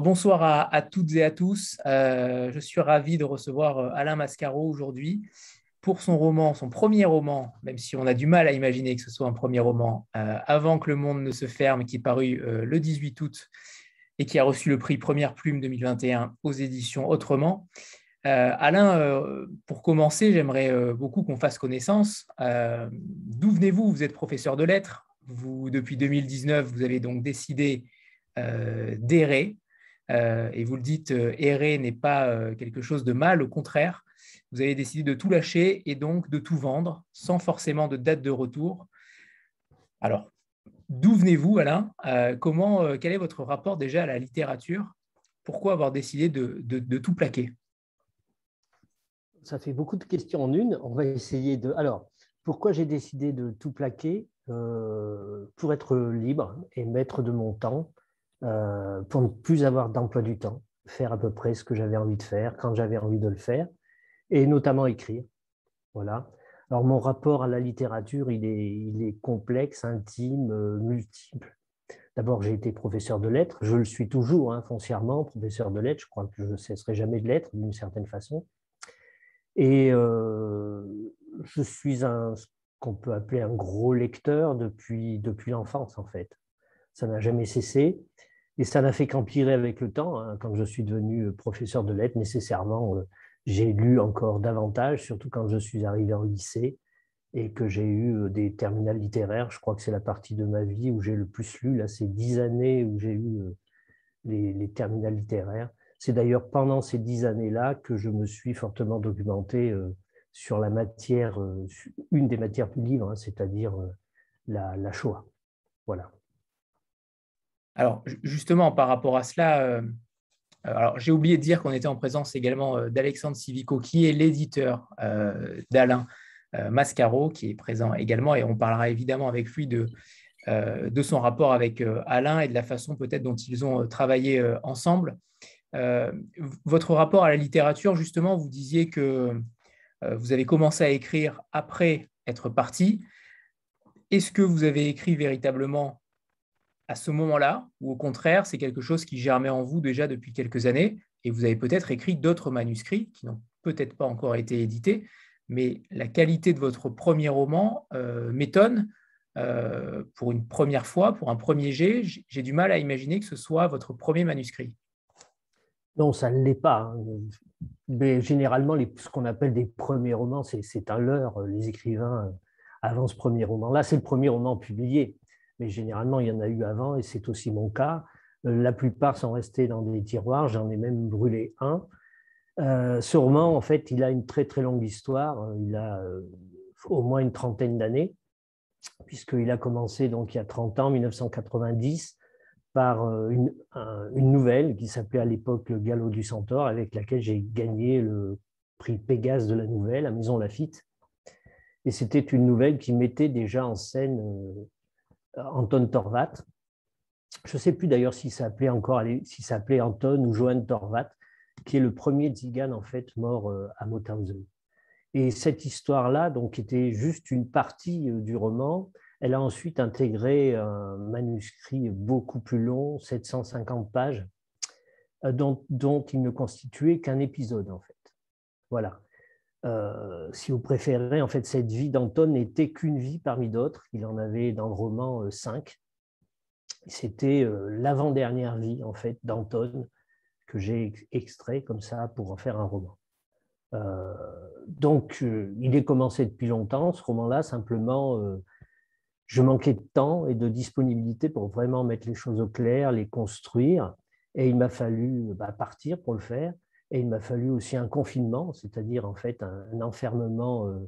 Bonsoir à, toutes et à tous. Euh, je suis ravi de recevoir euh, Alain Mascaro aujourd'hui pour son roman, son premier roman, même si on a du mal à imaginer que ce soit un premier roman, euh, Avant que le monde ne se ferme, qui est paru le 18 août et qui a reçu le prix Première Plume 2021 aux éditions Autrement. Alain, pour commencer, j'aimerais beaucoup qu'on fasse connaissance. D'où venez-vous? Vous êtes professeur de lettres. Vous, depuis 2019, vous avez donc décidé d'errer euh, et vous le dites, euh, errer n'est pas euh, quelque chose de mal, au contraire, vous avez décidé de tout lâcher et donc de tout vendre sans forcément de date de retour. Alors, d'où venez-vous, Alain? Comment, Quel est votre rapport déjà à la littérature? Pourquoi avoir décidé de, tout plaquer? Ça fait beaucoup de questions en une. On va essayer de. Alors, pourquoi j'ai décidé de tout plaquer? Pour être libre et maître de mon temps euh, pour ne plus avoir d'emploi du temps, faire à peu près ce que j'avais envie de faire quand j'avais envie de le faire, et notamment écrire. Voilà. Alors mon rapport à la littérature, il est, complexe, intime, euh, multiple. D'abord, j'ai été professeur de lettres, je le suis toujours hein, foncièrement, professeur de lettres, je crois que je ne cesserai jamais de l'être d'une certaine façon. Et euh, je suis un, ce qu'on peut appeler un gros lecteur depuis, depuis l'enfance, en fait. Ça n'a jamais cessé. Et ça n'a fait qu'empirer avec le temps. Hein. Quand je suis devenu euh, professeur de lettres, nécessairement, euh, j'ai lu encore davantage, surtout quand je suis arrivé en lycée et que j'ai eu euh, des terminales littéraires. Je crois que c'est la partie de ma vie où j'ai le plus lu. Là, c'est dix années où j'ai eu les, les terminales littéraires. C'est d'ailleurs pendant ces dix années-là que je me suis fortement documenté sur la matière, une des matières du livre, hein, c'est-à-dire la, la Shoah. Voilà. Alors, justement, par rapport à cela, euh, alors j'ai oublié de dire qu'on était en présence également euh, d'Alexandre Civico, qui est l'éditeur euh, d'Alain Mascaro, qui est présent également, et on parlera évidemment avec lui de, de son rapport avec Alain et de la façon peut-être dont ils ont travaillé ensemble. votre rapport à la littérature, justement, vous disiez que vous avez commencé à écrire après être parti. Est-ce que vous avez écrit véritablement à ce moment-là, ou au contraire, c'est quelque chose qui germait en vous déjà depuis quelques années, et vous avez peut-être écrit d'autres manuscrits qui n'ont peut-être pas encore été édités, mais la qualité de votre premier roman euh, m'étonne. Euh, pour une première fois, pour un premier jet, j'ai du mal à imaginer que ce soit votre premier manuscrit. Non, ça ne l'est pas. Hein. Mais généralement, ce qu'on appelle des premiers romans, c'est un leurre. Les écrivains, euh, avant ce premier roman-là, c'est le premier roman publié mais généralement, il y en a eu avant et c'est aussi mon cas. Euh, la plupart sont restés dans des tiroirs, j'en ai même brûlé un. Euh, ce roman, en fait, il a une très très longue histoire. Il a euh, au moins une trentaine d'années, puisqu'il a commencé donc il y a 30 ans, 1990, par une, une nouvelle qui s'appelait à l'époque Le Galop du Centaure, avec laquelle j'ai gagné le prix Pégase de la nouvelle à Maison Lafitte. Et c'était une nouvelle qui mettait déjà en scène Anton Torvat. Je ne sais plus d'ailleurs si ça s'appelait encore si ça s'appelait Anton ou Johann Torvat, qui est le premier Tzigane en fait mort euh, à Mauthausen. Et cette histoire-là, donc, était juste une partie euh, du roman. Elle a ensuite intégré un manuscrit beaucoup plus long, 750 pages, euh, dont, dont il ne constituait qu'un épisode en fait. Voilà. Euh, si vous préférez, en fait, cette vie d'Anton n'était qu'une vie parmi d'autres. Il en avait dans le roman euh, cinq. C'était euh, l'avant-dernière vie, en fait, d'Anton que j'ai extrait comme ça pour en faire un roman. donc, il est commencé depuis longtemps, ce roman-là, simplement, je manquais de temps et de disponibilité pour vraiment mettre les choses au clair, les construire, et il m'a fallu bah, partir pour le faire. Et il m'a fallu aussi un confinement, c'est-à-dire en fait un, enfermement, euh,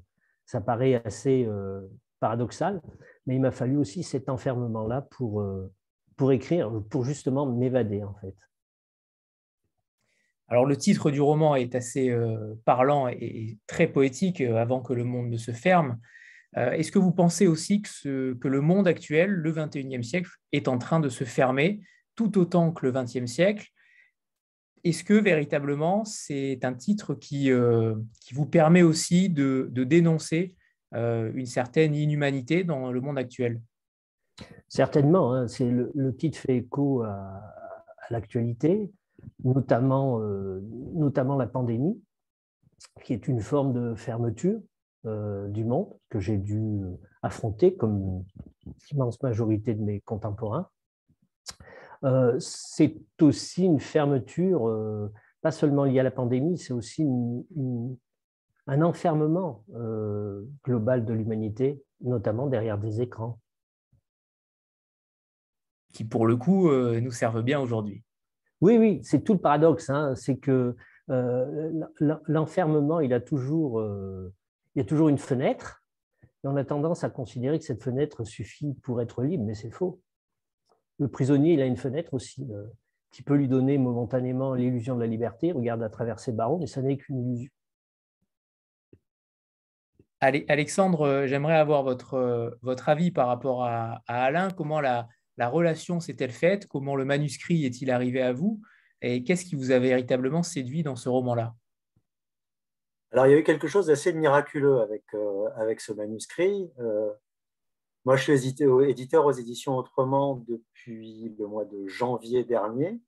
ça paraît assez euh, paradoxal, mais il m'a fallu aussi cet enfermement-là pour, euh, pour écrire, pour justement m'évader en fait. Alors le titre du roman est assez parlant et très poétique, avant que le monde ne se ferme. Est-ce que vous pensez aussi que, que le monde actuel, le 21e siècle, est en train de se fermer tout autant que le 20e siècle? Est-ce que véritablement c'est un titre qui, euh, qui, vous permet aussi de, dénoncer euh, une certaine inhumanité dans le monde actuel? Certainement, hein, le, titre fait écho à, l'actualité. notamment, notamment la pandémie, qui est une forme de fermeture du monde que j'ai dû affronter comme l'immense majorité de mes contemporains. C'est aussi une fermeture, pas seulement liée à la pandémie, c'est aussi un enfermement global de l'humanité, notamment derrière des écrans qui pour le coup euh, nous servent bien aujourd'hui. Oui, oui, c'est tout le paradoxe. Hein. c'est que euh, l'enfermement, il, a toujours, euh, il y a toujours une fenêtre, et on a tendance à considérer que cette fenêtre suffit pour être libre, mais c'est faux. Le prisonnier, il a une fenêtre aussi qui peut lui donner momentanément l'illusion de la liberté, regarde à travers ses barreaux, mais ça n'est qu'une illusion. Alexandre, j'aimerais avoir votre, votre avis par rapport à, à Alain. Comment la, la relation s'est-elle faite? Comment le manuscrit est-il arrivé à vous? Et qu'est-ce qui vous a véritablement séduit dans ce roman-là? Alors, il y a eu quelque chose d'assez miraculeux avec, euh, avec ce manuscrit. Euh, moi, je suis éditeur aux éditions Autrement depuis le mois de janvier dernier.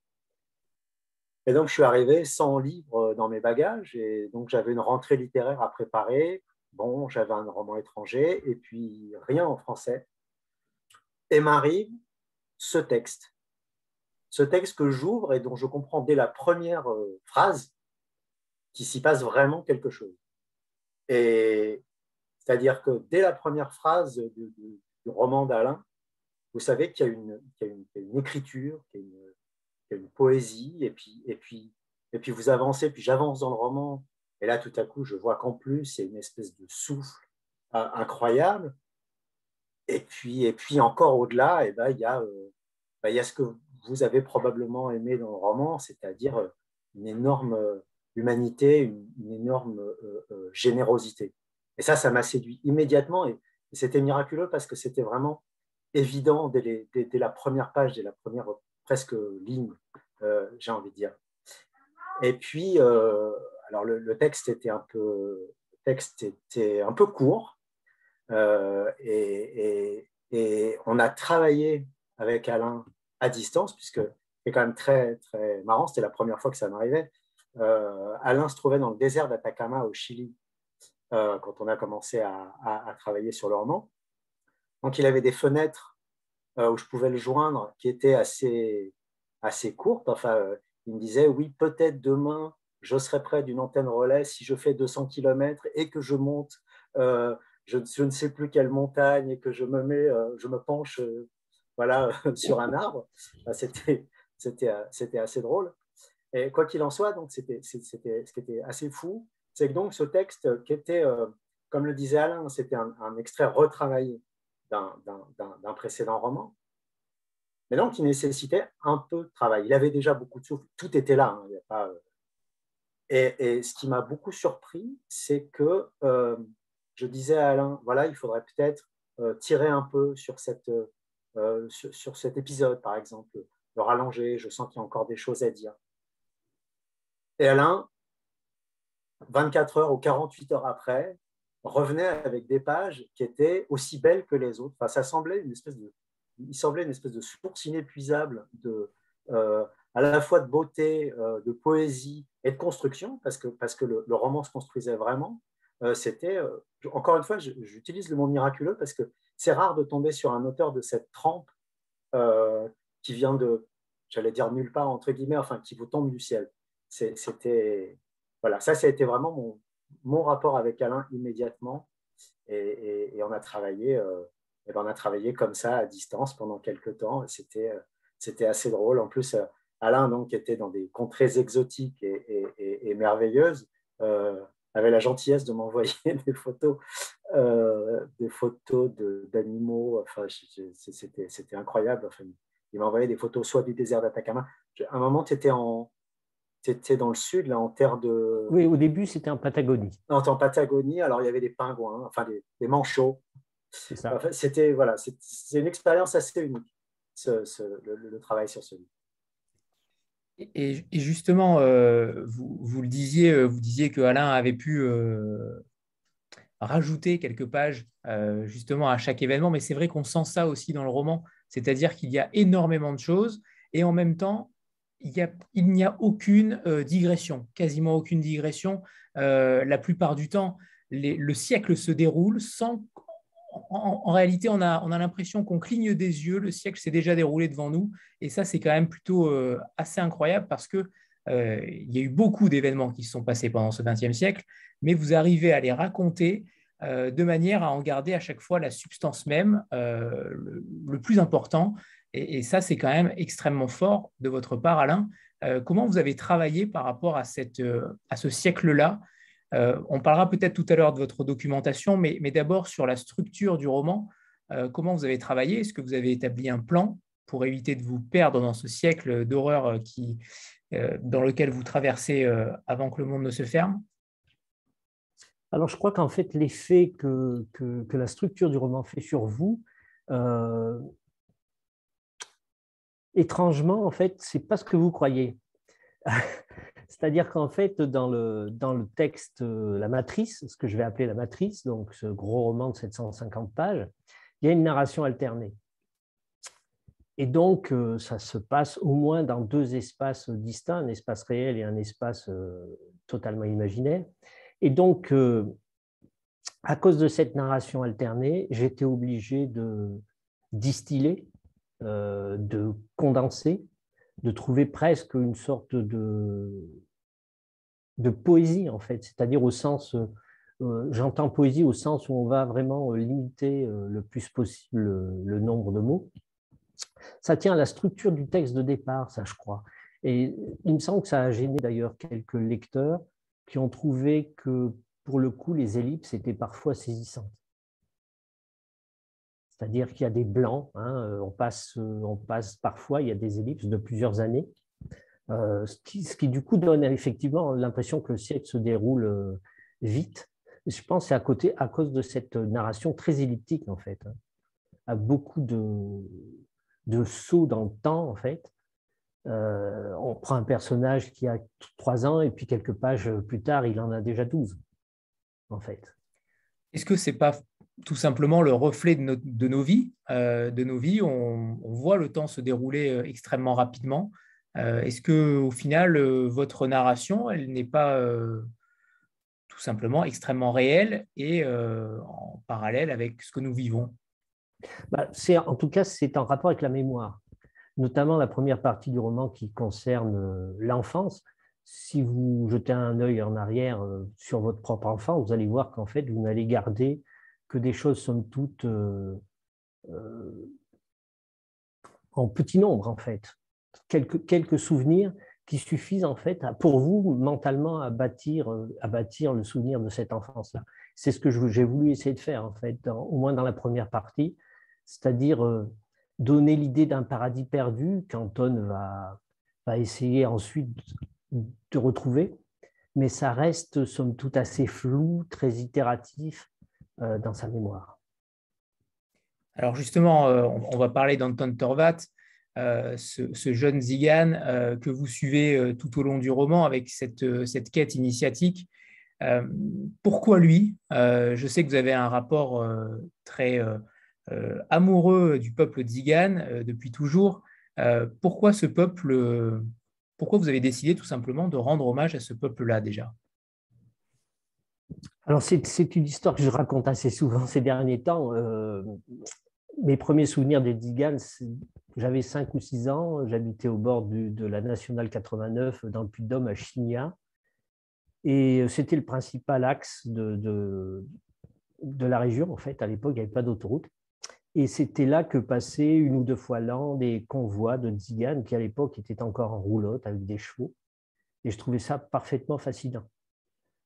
Et donc, je suis arrivé sans livre dans mes bagages. Et donc, j'avais une rentrée littéraire à préparer. Bon, j'avais un roman étranger et puis rien en français. Et m'arrive ce texte. Ce texte que j'ouvre et dont je comprends dès la première euh, phrase qu'il s'y passe vraiment quelque chose. Et c'est-à-dire que dès la première phrase du, roman d'Alain, vous savez qu'il y, a une écriture, qu'il y a une, poésie, et puis, vous avancez, puis j'avance dans le roman, et là tout à coup je vois qu'en plus il y a une espèce de souffle euh, incroyable, et puis, encore au-delà, eh ben, il, y a, euh, ben, il y a ce que vous avez probablement aimé dans le roman, c'est-à-dire euh, une énorme humanité, une, énorme générosité. Et ça, ça m'a séduit immédiatement. Et, c'était miraculeux parce que c'était vraiment évident dès, la première page, dès la première presque ligne, j'ai envie de dire. Et puis, alors le, texte était un peu, texte était un peu court, euh, et, on a travaillé avec Alain à distance, puisque c'est quand même très, très marrant, c'était la première fois que ça m'arrivait. Euh, Alain se trouvait dans le désert d'Atacama au Chili euh, quand on a commencé à, travailler sur le roman. Donc il avait des fenêtres où je pouvais le joindre qui étaient assez, assez courtes. Enfin, il me disait, oui, peut-être demain, je serai près d'une antenne relais si je fais 200 km et que je monte je, ne sais plus quelle montagne et que je me mets, euh, je me penche euh, voilà, sur un arbre. C'était, c'était, euh, c'était assez drôle. Et quoi qu'il en soit, donc c'était, c'était, ce qui était assez fou, c'est que donc ce texte qui était, comme le disait Alain, c'était un, extrait retravaillé d'un, précédent roman, mais donc il nécessitait un peu de travail. Il avait déjà beaucoup de souffle, tout était là. Hein, pas, et, ce qui m'a beaucoup surpris, c'est que je disais à Alain, voilà, il faudrait peut-être euh, tirer un peu sur, cette, euh, sur, cet épisode, par exemple, le rallonger, je sens qu'il y a encore des choses à dire. Et Alain, 24 heures ou 48 heures après, revenait avec des pages qui étaient aussi belles que les autres. Enfin, ça semblait une espèce de, il semblait une espèce de source inépuisable de, euh, à la fois de beauté, de poésie et de construction, parce que, parce que le roman se construisait vraiment. Euh, c'était, euh, encore une fois, j'utilise le mot miraculeux parce que c'est rare de tomber sur un auteur de cette trempe euh, qui vient de, j'allais dire nulle part, entre guillemets, enfin, qui vous tombe du ciel. C'était, voilà, ça, ça a été vraiment mon, mon rapport avec Alain immédiatement. Et, on, a travaillé, et ben, on a travaillé comme ça à distance pendant quelques temps. C'était, c'était assez drôle. En plus, Alain donc, était dans des contrées exotiques et, et merveilleuses avait la gentillesse de m'envoyer des photos, euh, des photos d'animaux. Enfin, c'était incroyable. Enfin, il m'a envoyé des photos soit du désert d'Atacama. À un moment, tu étais, en, étais dans le sud, là, en terre de. Oui, au début, c'était en Patagonie. Non, en Patagonie. Alors, il y avait des pingouins, enfin, des, manchots. C'est ça. c'était voilà, c'est une expérience assez unique, le, travail sur ce livre. Et, justement, euh, vous, le disiez, euh, vous disiez que Alain avait pu euh, rajouter quelques pages justement à chaque événement, mais c'est vrai qu'on sent ça aussi dans le roman, c'est-à-dire qu'il y a énormément de choses et en même temps, il n'y a, aucune digression, quasiment aucune digression. la plupart du temps, le siècle se déroule sans en, réalité, on a, on a l'impression qu'on cligne des yeux, le siècle s'est déjà déroulé devant nous, et ça, c'est quand même plutôt euh, assez incroyable parce que euh, il y a eu beaucoup d'événements qui se sont passés pendant ce XXe siècle, mais vous arrivez à les raconter euh, de manière à en garder à chaque fois la substance même, le, plus important, et, ça, c'est quand même extrêmement fort de votre part, Alain. comment vous avez travaillé par rapport à, cette, à ce siècle-là? Euh, on parlera peut-être tout à l'heure de votre documentation, mais, d'abord sur la structure du roman. Euh, comment vous avez travaillé? Est-ce que vous avez établi un plan pour éviter de vous perdre dans ce siècle d'horreur euh, dans lequel vous traversez avant que le monde ne se ferme? Alors, je crois qu'en fait, l'effet que, que, la structure du roman fait sur vous, étrangement, en fait, c'est pas ce que vous croyez. C'est-à-dire qu'en fait, dans le, dans le texte euh, La Matrice, ce que je vais appeler La Matrice, donc ce gros roman de 750 pages, il y a une narration alternée. Et donc, euh, ça se passe au moins dans deux espaces distincts, un espace réel et un espace euh, totalement imaginaire. Et donc, à cause de cette narration alternée, j'étais obligé de distiller, de condenser de trouver presque une sorte de, de poésie, en fait, c'est-à-dire au sens, euh, j'entends poésie au sens où on va vraiment limiter euh, le plus possible le, nombre de mots. Ça tient à la structure du texte de départ, ça je crois. Et il me semble que ça a gêné d'ailleurs quelques lecteurs qui ont trouvé que pour le coup, les ellipses étaient parfois saisissantes. C'est-à-dire qu'il y a des blancs, hein, euh, on, passe, euh, on passe parfois, il y a des ellipses de plusieurs années, euh, ce, qui, du coup donne effectivement l'impression que le siècle se déroule vite. Je pense que c'est à, côté, à cause de cette narration très elliptique, en fait, hein, à beaucoup de, de sauts dans le temps, en fait. on prend un personnage qui a trois ans et puis quelques pages plus tard, il en a déjà douze, en fait. Est-ce que c'est pas tout simplement le reflet de, nos vies. Euh, de nos vies, on, voit le temps se dérouler euh, extrêmement rapidement. Euh, est-ce que au final, votre narration, elle n'est pas tout simplement extrêmement réelle et en parallèle avec ce que nous vivons? Bah, En tout cas, c'est en rapport avec la mémoire, notamment la première partie du roman qui concerne l'enfance si vous jetez un œil en arrière sur votre propre enfant, vous allez voir qu'en fait, vous n'allez garder que des choses, somme toute, euh, euh, en petit nombre, en fait. Quelques, quelques souvenirs qui suffisent, en fait, pour vous, mentalement, à bâtir, à bâtir le souvenir de cette enfance-là. C'est ce que j'ai voulu essayer de faire, en fait, au moins dans la première partie, c'est-à-dire euh, donner l'idée d'un paradis perdu qu'Anton va, va essayer ensuite de retrouver, mais ça reste, somme toute, assez flou, très itératif, euh, dans sa mémoire. Alors justement, euh, on va parler d'Anton Torvat, euh, ce, jeune Zigan que vous suivez tout au long du roman avec cette, cette quête initiatique. pourquoi lui? Je sais que vous avez un rapport très amoureux du peuple Zigan depuis toujours. pourquoi ce peuple Pourquoi vous avez décidé tout simplement de rendre hommage à ce peuple-là déjà? Alors, c'est une histoire que je raconte assez souvent ces derniers temps. Euh, mes premiers souvenirs des Digan, j'avais 5 ou 6 ans, j'habitais au bord de la Nationale 89 dans le Puy-de-Dôme à Chigna. Et c'était le principal axe de, de, la région, en fait. À l'époque, il n'y avait pas d'autoroute. Et c'était là que passaient une ou deux fois l'an des convois de Digan qui, à l'époque, étaient encore en roulotte avec des chevaux. Et je trouvais ça parfaitement fascinant.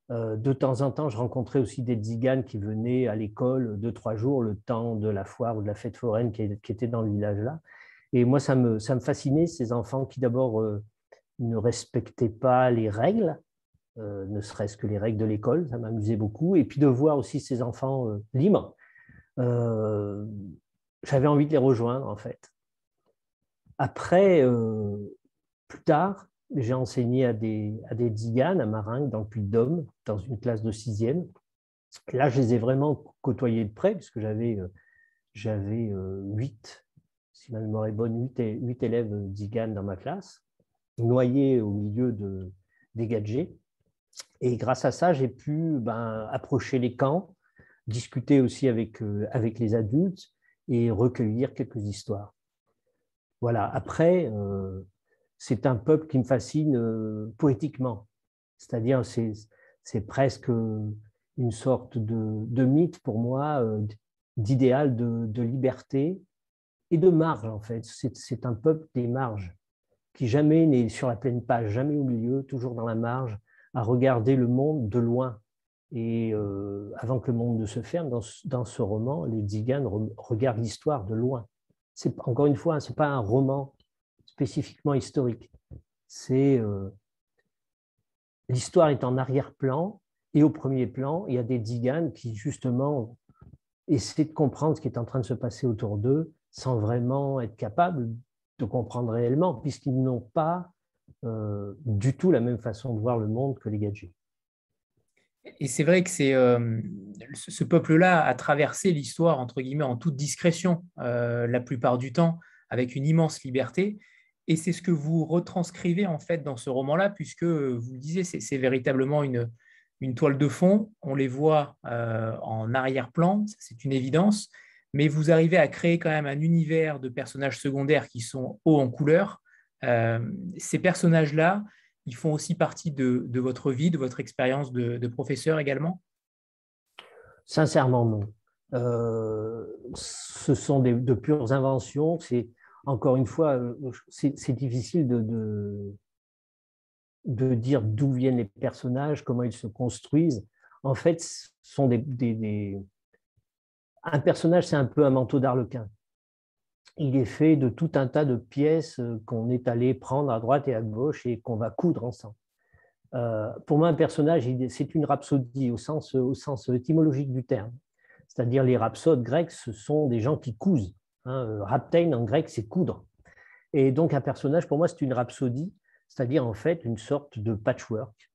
Euh, de temps en temps, je rencontrais aussi des tziganes qui venaient à l'école deux, trois jours, le temps de la foire ou de la fête foraine qui, était dans le village-là. Et moi, ça me, fascinait, ces enfants qui d'abord euh, ne respectaient pas les règles, euh, ne serait-ce que les règles de l'école, ça m'amusait beaucoup. Et puis de voir aussi ces enfants libres, j'avais envie de les rejoindre, en fait. Après, plus tard, j'ai enseigné à des, à des à Maringue, dans le Puy-de-Dôme, dans une classe de sixième. Là, je les ai vraiment côtoyés de près, puisque j'avais euh, j'avais euh, huit, si ma mémoire est bonne, huit, élèves Diganes dans ma classe. noyé au milieu de, des gadgets. Et grâce à ça, j'ai pu ben, approcher les camps, discuter aussi avec, euh, avec les adultes et recueillir quelques histoires. Voilà, après, c'est un peuple qui me fascine euh, poétiquement. C'est-à-dire, c'est presque une sorte de, de mythe pour moi, d'idéal de, liberté et de marge, en fait. C'est un peuple des marges, qui jamais n'est sur la pleine page, jamais au milieu, toujours dans la marge, à regarder le monde de loin. Et euh, avant que le monde ne se ferme, dans, dans ce roman, les Tziganes regardent l'histoire de loin. Encore une fois, ce n'est pas un roman spécifiquement historique. C'est euh, l'histoire est en arrière-plan et au premier plan, il y a des Tziganes qui justement essaient de comprendre ce qui est en train de se passer autour d'eux sans vraiment être capables de comprendre réellement, puisqu'ils n'ont pas euh, du tout la même façon de voir le monde que les gadgets. Et c'est vrai que c'est euh, ce peuple-là a traversé l'histoire entre guillemets en toute discrétion la plupart du temps, avec une immense liberté. Et c'est ce que vous retranscrivez en fait dans ce roman-là, puisque vous le disiez, c'est véritablement une, toile de fond. On les voit en arrière-plan, c'est une évidence, mais vous arrivez à créer quand même un univers de personnages secondaires qui sont hauts en couleur, euh, ces personnages-là, ils font aussi partie de, votre vie, de votre expérience de, professeur également? Sincèrement, non. Euh, ce sont de pures inventions. C'est encore une fois, euh, c'est difficile de, de, dire d'où viennent les personnages, comment ils se construisent. En fait, sont des... un personnage, c'est un peu un manteau d'arlequin il est fait de tout un tas de pièces euh, qu'on est allé prendre à droite et à gauche et qu'on va coudre ensemble. Euh, pour moi, un personnage, c'est une rhapsodie au sens, au sens étymologique du terme. C'est-à-dire les rhapsodes grecs, ce sont des gens qui cousent. Hein. Euh, en grec, c'est coudre. Et donc un personnage, pour moi, c'est une rhapsodie, c'est-à-dire en fait une sorte de patchwork.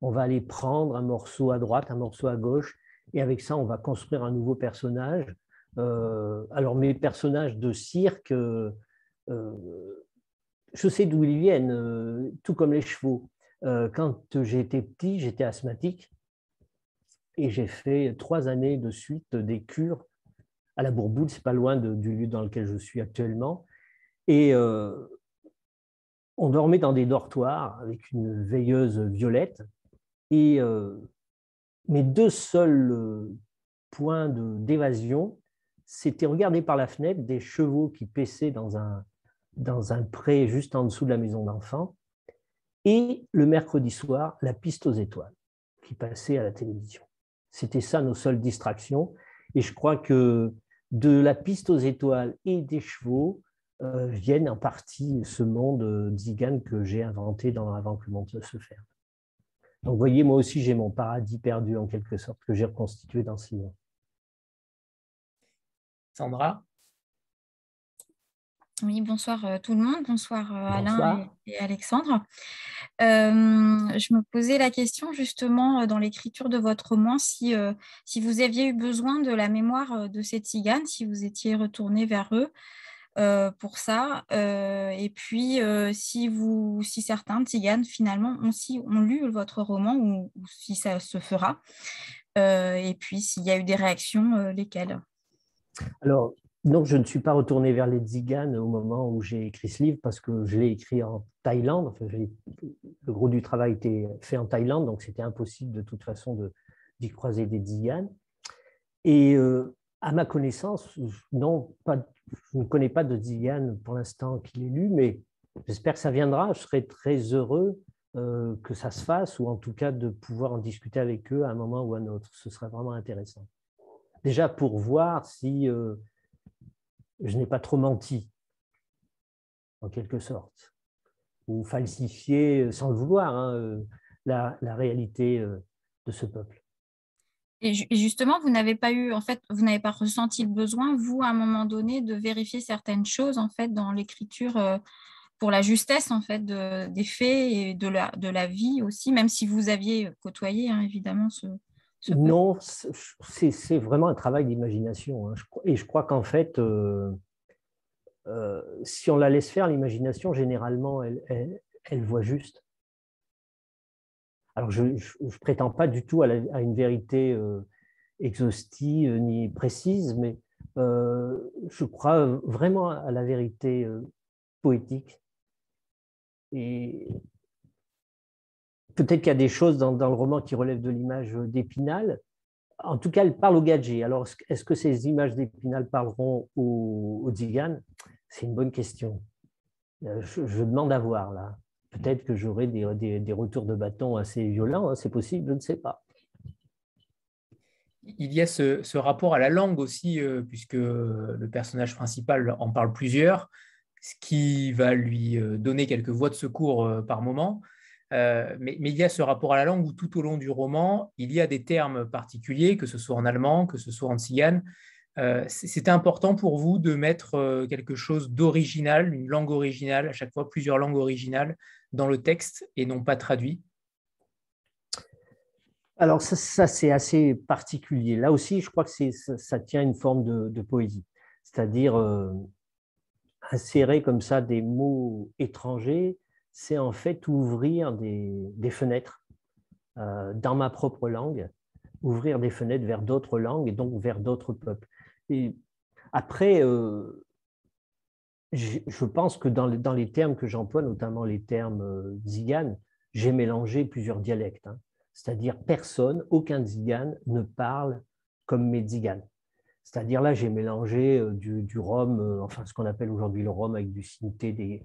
On va aller prendre un morceau à droite, un morceau à gauche, et avec ça, on va construire un nouveau personnage euh, alors, mes personnages de cirque, euh, je sais d'où ils viennent, tout comme les chevaux. quand j'étais petit, j'étais asthmatique et j'ai fait trois années de suite des cures à la Bourboule, c'est pas loin du lieu dans lequel je suis actuellement. Et on dormait dans des dortoirs avec une veilleuse violette. Et mes deux seuls points d'évasion, c'était regarder par la fenêtre des chevaux qui paissaient dans un, dans un pré juste en dessous de la maison d'enfants, et le mercredi soir, la piste aux étoiles qui passait à la télévision. C'était ça nos seules distractions, et je crois que de la piste aux étoiles et des chevaux euh, viennent en partie ce monde d'Igan que j'ai inventé dans avant que le monde se ferme. Donc, vous voyez, moi aussi, j'ai mon paradis perdu en quelque sorte que j'ai reconstitué dans livre. Sandra? Oui, bonsoir euh, tout le monde, bonsoir, euh, Alain et, Alexandre. Euh, je me posais la question justement dans l'écriture de votre roman si, si vous aviez eu besoin de la mémoire de ces tziganes, si vous étiez retourné vers eux pour ça, et puis si, vous, si certains tziganes finalement ont, si, ont lu votre roman ou, ou si ça se fera, et puis s'il y a eu des réactions, lesquelles? Alors, non, je ne suis pas retourné vers les Tziganes au moment où j'ai écrit ce livre parce que je l'ai écrit en Thaïlande. le gros du travail était fait en Thaïlande, donc c'était impossible de toute façon d'y croiser des Tziganes. Et euh, à ma connaissance, non, je ne connais pas de Tziganes pour l'instant qui l'ait lu, mais j'espère que ça viendra. Je serai très heureux euh, que ça se fasse, ou en tout cas de pouvoir en discuter avec eux à un moment ou à un autre. Ce serait vraiment intéressant déjà pour voir si euh, je n'ai pas trop menti, en quelque sorte, ou falsifié, euh, sans le vouloir, hein, euh, la, réalité de ce peuple. Et justement, vous n'avez pas eu, en fait, vous n'avez pas ressenti le besoin, vous, à un moment donné, de vérifier certaines choses, en fait, dans l'écriture pour la justesse, en fait, des faits et de la, de la vie aussi, même si vous aviez côtoyé, hein, évidemment, ce, non, c'est vraiment un travail d'imagination. Hein. Et je crois qu'en fait, euh, euh, si on la laisse faire, l'imagination, généralement, elle, voit juste. Alors, je ne prétends pas du tout à, une vérité euh, exhaustive ni précise, mais je crois vraiment à la vérité poétique. Peut-être qu'il y a des choses dans, le roman qui relèvent de l'image d'Épinal. En tout cas, elle parle au gadget. Alors, est-ce que ces images d'Épinal parleront au, au C'est une bonne question. Je, je demande à voir là. Peut-être que j'aurai des, retours de bâton assez violents, hein, c'est possible, je ne sais pas. Il y a ce, rapport à la langue aussi, euh, puisque le personnage principal en parle plusieurs, ce qui va lui euh, donner quelques voies de secours euh, par moment. Mais, il y a ce rapport à la langue où tout au long du roman, il y a des termes particuliers, que ce soit en allemand, que ce soit en tzigane, euh, c'était important pour vous de mettre euh, quelque chose d'original, une langue originale, à chaque fois plusieurs langues originales dans le texte et non pas traduit? Alors ça, c'est assez particulier. Là aussi, je crois que ça, tient une forme de, poésie, c'est-à-dire euh, insérer comme ça des mots étrangers, c'est en fait ouvrir des fenêtres dans ma propre langue, ouvrir des fenêtres vers d'autres langues et donc vers d'autres peuples. Et après, euh, je pense que dans les, termes que j'emploie, notamment les termes euh, j'ai mélangé plusieurs dialectes. Hein. C'est-à-dire, personne, aucun zigane ne parle comme mes ziganes. C'est-à-dire là, j'ai mélangé euh, du, du rhum, euh, enfin ce qu'on appelle aujourd'hui le rhum avec du synthé, des,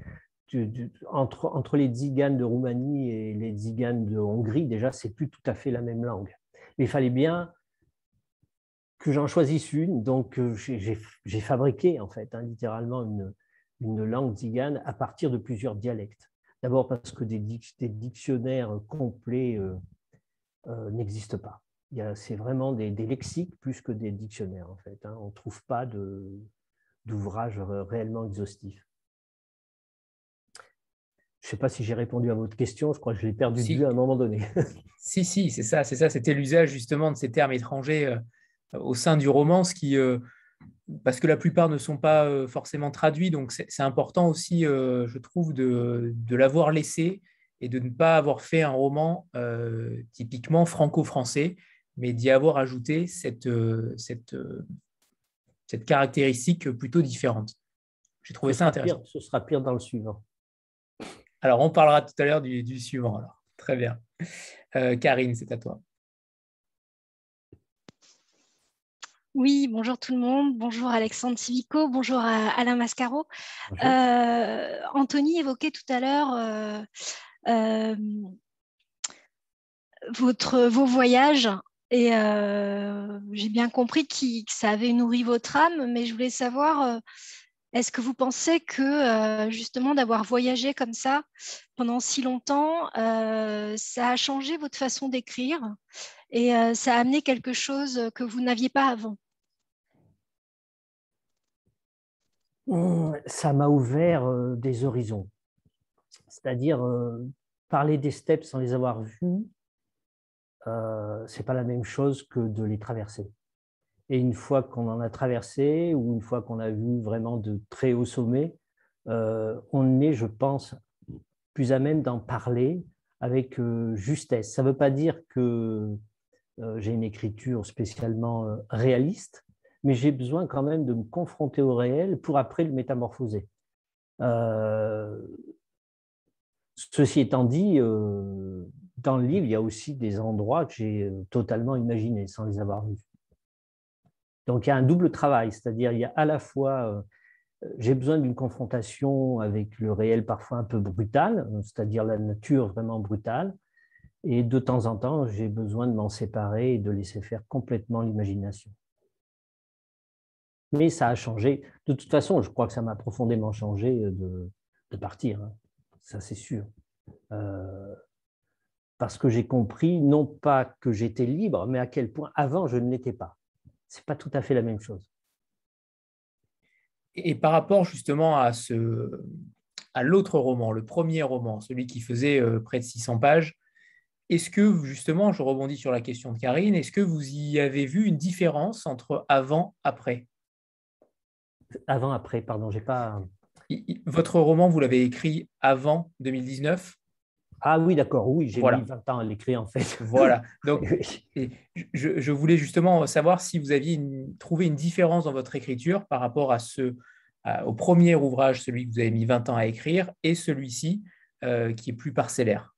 entre, les ziganes de Roumanie et les ziganes de Hongrie, déjà, c'est plus tout à fait la même langue. Mais il fallait bien que j'en choisisse une. Donc, euh, j'ai fabriqué, en fait, hein, littéralement une, langue tzigane à partir de plusieurs dialectes. D'abord parce que des, dictionnaires complets euh, euh, n'existent pas. C'est vraiment des, des, lexiques plus que des dictionnaires, en fait. Hein. On ne trouve pas d'ouvrage réellement exhaustif. Je ne sais pas si j'ai répondu à votre question, je crois que je l'ai perdu de vue à un moment donné. si, si, c'est ça, c'est ça. C'était l'usage justement de ces termes étrangers au sein du roman, ce qui, euh, parce que la plupart ne sont pas euh, forcément traduits, donc c'est important aussi, euh, je trouve, de, l'avoir laissé et de ne pas avoir fait un roman typiquement franco-français, mais d'y avoir ajouté cette, cette, cette caractéristique plutôt différente. J'ai trouvé ça intéressant. ce sera pire dans le suivant. Alors, on parlera tout à l'heure du, du, suivant. Alors. Très bien. Karine, c'est à toi. Oui, bonjour tout le monde. Bonjour Alexandre Civico. Bonjour Alain Mascaro. Euh, Anthony évoquait tout à l'heure euh, euh, vos voyages et j'ai bien compris que ça avait nourri votre âme, mais je voulais savoir, est-ce que vous pensez que justement d'avoir voyagé comme ça pendant si longtemps, ça a changé votre façon d'écrire et ça a amené quelque chose que vous n'aviez pas avant? Mmh, ça m'a ouvert euh, des horizons. C'est-à-dire, euh, parler des steppes sans les avoir vus, euh, ce n'est pas la même chose que de les traverser. Et une fois qu'on en a traversé, ou une fois qu'on a vu vraiment de très hauts sommets, on est, je pense, plus à même d'en parler avec justesse. Ça ne veut pas dire que j'ai une écriture spécialement réaliste, mais j'ai besoin quand même de me confronter au réel pour après le métamorphoser. Euh, ceci étant dit, euh, dans le livre, il y a aussi des endroits que j'ai euh, totalement imaginés sans les avoir vus. Donc il y a un double travail, c'est-à-dire il y a à la fois, j'ai besoin d'une confrontation avec le réel parfois un peu brutal, c'est-à-dire la nature vraiment brutale, et de temps en temps, j'ai besoin de m'en séparer et de laisser faire complètement l'imagination mais ça a changé. De toute façon, je crois que ça m'a profondément changé de, partir, hein. ça c'est sûr. Euh, parce que j'ai compris, non pas que j'étais libre, mais à quel point avant je ne l'étais pas. Ce n'est pas tout à fait la même chose. Et par rapport justement à, ce, à l'autre roman, le premier roman, celui qui faisait euh, près de 600 pages, est-ce que justement, je rebondis sur la question de Karine, est-ce que vous y avez vu une différence entre avant, après? Avant, après, pardon, j'ai pas. votre roman, vous l'avez écrit avant 2019 ah oui, d'accord, oui, j'ai mis 20 ans à l'écrire en fait. Voilà, donc je, voulais justement savoir si vous aviez trouvé une différence dans votre écriture par rapport à ce, au premier ouvrage, celui que vous avez mis 20 ans à écrire, et celui-ci euh, qui est plus parcellaire.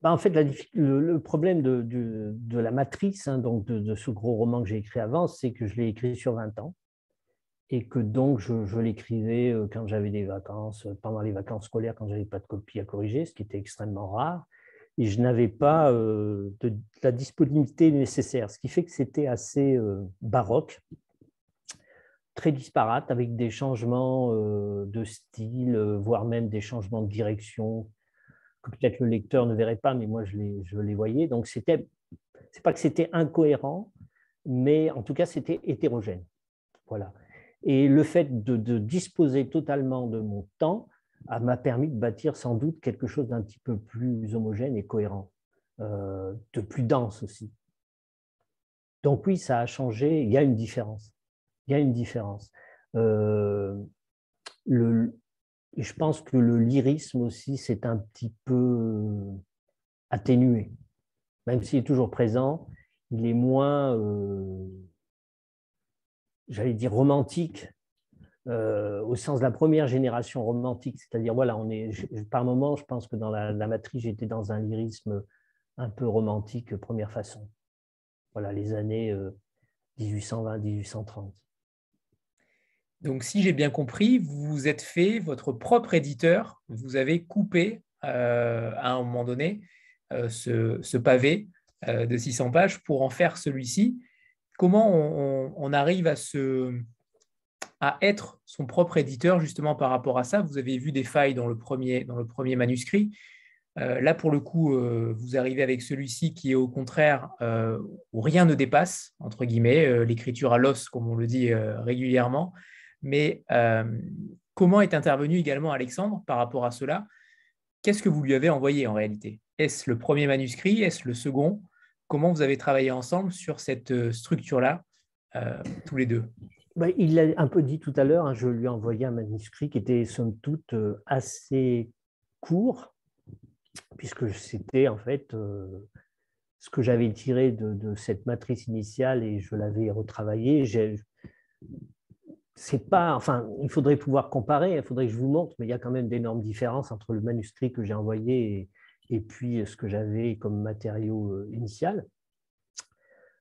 Bah, en fait, le, problème de, la matrice, hein, donc de, ce gros roman que j'ai écrit avant, c'est que je l'ai écrit sur 20 ans et que donc je, l'écrivais euh, quand j'avais des vacances, euh, pendant les vacances scolaires, quand j'avais pas de copie à corriger, ce qui était extrêmement rare, et je n'avais pas euh, de, la disponibilité nécessaire, ce qui fait que c'était assez baroque, très disparate, avec des changements de style, voire même des changements de direction que peut-être le lecteur ne verrait pas, mais moi je les, je les voyais. Donc c'était, c'est pas que c'était incohérent, mais en tout cas c'était hétérogène. Voilà. Et le fait de, disposer totalement de mon temps m'a permis de bâtir sans doute quelque chose d'un petit peu plus homogène et cohérent, euh, de plus dense aussi. Donc oui, ça a changé, il y a une différence. Il y a une différence. Euh, je pense que le lyrisme aussi, c'est un petit peu atténué. Même s'il est toujours présent, il est moins... Euh, j'allais dire romantique, euh, au sens de la première génération romantique, c'est-à-dire, voilà, on est, par moment, je pense que dans la, matrice, j'étais dans un lyrisme un peu romantique, première façon. Voilà, les années 1820-1830. Euh, Donc, si j'ai bien compris, vous vous êtes fait votre propre éditeur, vous avez coupé euh, à un moment donné ce, ce, pavé de 600 pages pour en faire celui-ci comment on, arrive à, être son propre éditeur justement par rapport à ça? Vous avez vu des failles dans le premier, dans le premier manuscrit. Euh, là, pour le coup, euh, vous arrivez avec celui-ci qui est au contraire euh, où rien ne dépasse, entre guillemets, l'écriture à l'os, comme on le dit régulièrement. Mais comment est intervenu également Alexandre par rapport à cela? Qu'est-ce que vous lui avez envoyé en réalité? Est-ce le premier manuscrit? Est-ce le second? Comment vous avez travaillé ensemble sur cette euh, structure-là, euh, tous les deux? Bah, Il l'a un peu dit tout à l'heure, hein, je lui ai envoyé un manuscrit qui était somme toute euh, assez court, puisque c'était en fait ce que j'avais tiré de, cette matrice initiale et je l'avais retravaillé. C'est pas, enfin, il faudrait pouvoir comparer, il faudrait que je vous montre, mais il y a quand même d'énormes différences entre le manuscrit que j'ai envoyé et, puis ce que j'avais comme matériau euh, initial.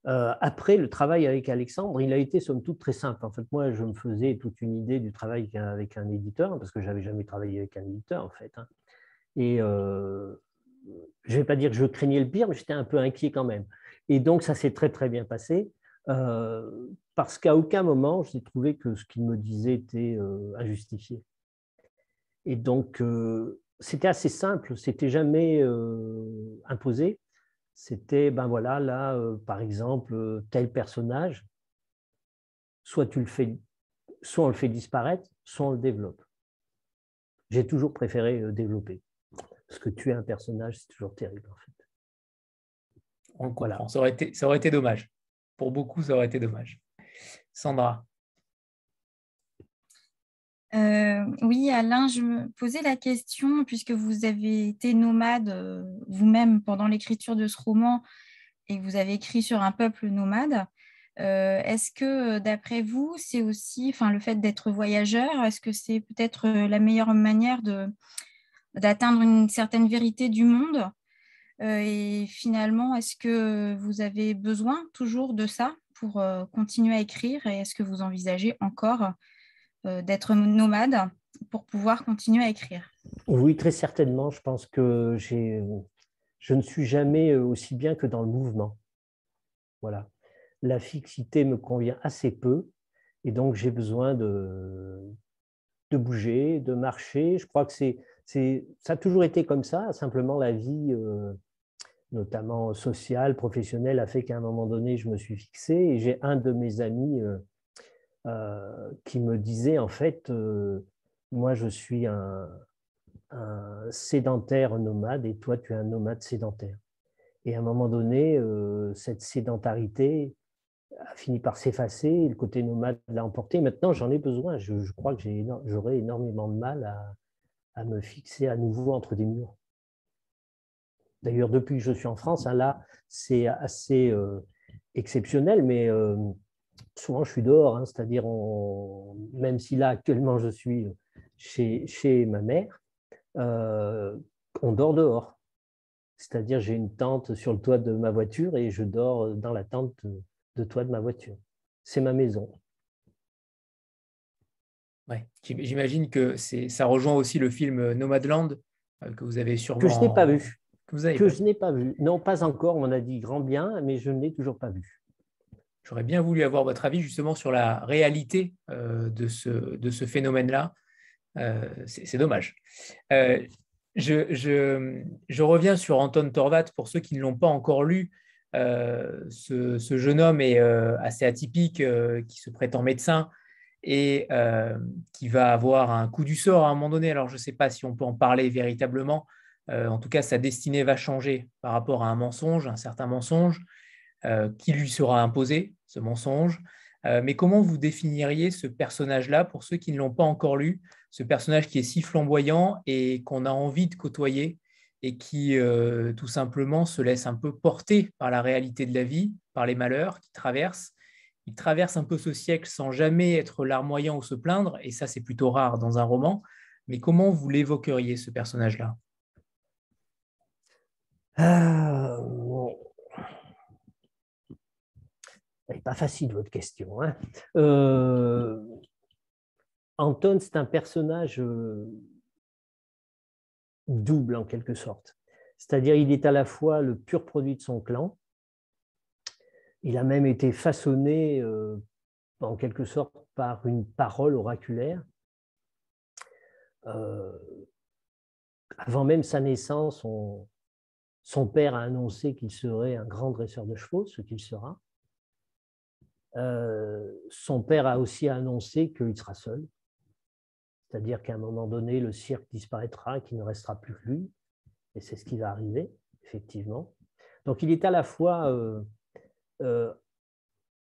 Euh, après, le travail avec Alexandre, il a été somme toute très simple. En fait, moi, je me faisais toute une idée du travail avec un éditeur, parce que je n'avais jamais travaillé avec un éditeur, en fait. Hein. Et euh, je ne vais pas dire que je craignais le pire, mais j'étais un peu inquiet quand même. Et donc, ça s'est très, très bien passé, parce qu'à aucun moment, j'ai trouvé que ce qu'il me disait était injustifié. Et donc, c'était assez simple, c'était jamais euh, imposé. C'était, ben voilà, là, euh, par exemple, euh, tel personnage, soit tu le fais, soit on le fait disparaître, soit on le développe. J'ai toujours préféré développer, parce que tuer un personnage, c'est toujours terrible, en fait. On voilà. Ça aurait, été, ça aurait été dommage. Pour beaucoup, ça aurait été dommage. Sandra euh, oui, Alain, je me posais la question, puisque vous avez été nomade euh, vous-même pendant l'écriture de ce roman et vous avez écrit sur un peuple nomade, euh, est-ce que d'après vous, c'est aussi, enfin, le fait d'être voyageur, est-ce que c'est peut-être la meilleure manière d'atteindre une certaine vérité du monde? Et finalement, est-ce que vous avez besoin toujours de ça pour continuer à écrire et est-ce que vous envisagez encore d'être nomade pour pouvoir continuer à écrire Oui, très certainement. Je pense que je ne suis jamais euh, aussi bien que dans le mouvement. Voilà. La fixité me convient assez peu et donc j'ai besoin de, de bouger, de marcher. Je crois que c'est, ça a toujours été comme ça. Simplement, la vie, euh, notamment sociale, professionnelle, a fait qu'à un moment donné, je me suis fixé et j'ai un de mes amis euh, qui me disait en fait, euh, moi je suis un, sédentaire nomade et toi tu es un nomade sédentaire. Et à un moment donné, euh, cette sédentarité a fini par s'effacer, le côté nomade l'a emporté. Maintenant, j'en ai besoin. Je, crois que j'aurai énormément de mal à, me fixer à nouveau entre des murs. D'ailleurs, depuis que je suis en France, hein, là, c'est assez euh, exceptionnel, mais euh, souvent je suis dehors, hein, c'est-à-dire même si là actuellement je suis chez, chez ma mère, euh, on dort dehors. C'est-à-dire j'ai une tente sur le toit de ma voiture et je dors dans la tente de toit de ma voiture. C'est ma maison. Ouais. J'imagine que ça rejoint aussi le film Nomadland euh, que vous avez sûrement. Que je n'ai pas vu. Que, vous avez que je n'ai pas vu. Non, pas encore. On a dit grand bien, mais je ne l'ai toujours pas vu. J'aurais bien voulu avoir votre avis justement sur la réalité euh, de ce, de ce phénomène-là. Euh, c'est dommage. Euh, je, je, reviens sur Anton Torvat pour ceux qui ne l'ont pas encore lu. Ce, ce, jeune homme est assez atypique, qui se prétend médecin et qui va avoir un coup du sort à un moment donné. Alors, je ne sais pas si on peut en parler véritablement. en tout cas, sa destinée va changer par rapport à un mensonge, un certain mensonge. Qui lui sera imposé, ce mensonge. Euh, mais comment vous définiriez ce personnage-là pour ceux qui ne l'ont pas encore lu, ce personnage qui est si flamboyant et qu'on a envie de côtoyer et qui euh, tout simplement se laisse un peu porter par la réalité de la vie, par les malheurs qu'il traverse? Il traverse un peu ce siècle sans jamais être larmoyant ou se plaindre, et ça c'est plutôt rare dans un roman. Mais comment vous l'évoqueriez, ce personnage-là? N'est pas facile votre question. Hein. Euh, Anton, c'est un personnage euh, double en quelque sorte. C'est-à-dire, il est à la fois le pur produit de son clan. Il a même été façonné euh, en quelque sorte par une parole oraculaire. avant même sa naissance, son père a annoncé qu'il serait un grand dresseur de chevaux, ce qu'il sera. Euh, son père a aussi annoncé qu'il sera seul, c'est-à-dire qu'à un moment donné, le cirque disparaîtra, qu'il ne restera plus que lui, et c'est ce qui va arriver, effectivement. Donc il est à la fois euh, euh,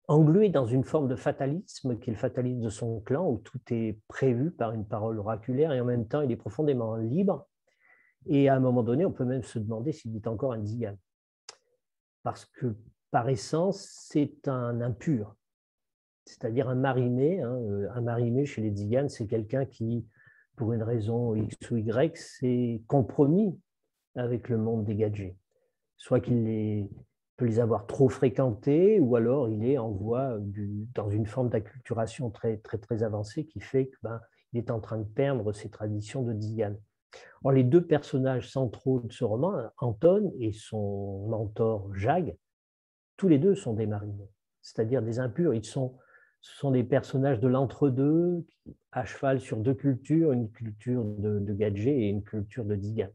englué dans une forme de fatalisme, qui est le fatalisme de son clan, où tout est prévu par une parole oraculaire, et en même temps, il est profondément libre. Et à un moment donné, on peut même se demander s'il est encore un zigan. Parce que par essence, c'est un impur c'est-à-dire un mariné. Hein, euh, un mariné chez les Tziganes, c'est quelqu'un qui, pour une raison X ou Y, s'est compromis avec le monde gadgets. Soit qu'il peut les avoir trop fréquentés, ou alors il est en voie dans une forme d'acculturation très, très, très avancée qui fait qu'il ben, est en train de perdre ses traditions de Tzigane. Or, les deux personnages centraux de ce roman, Anton et son mentor Jag, tous les deux sont des marinés, c'est-à-dire des impurs. Ils sont ce sont des personnages de l'entre-deux, à cheval sur deux cultures, une culture de, de et une culture de diga.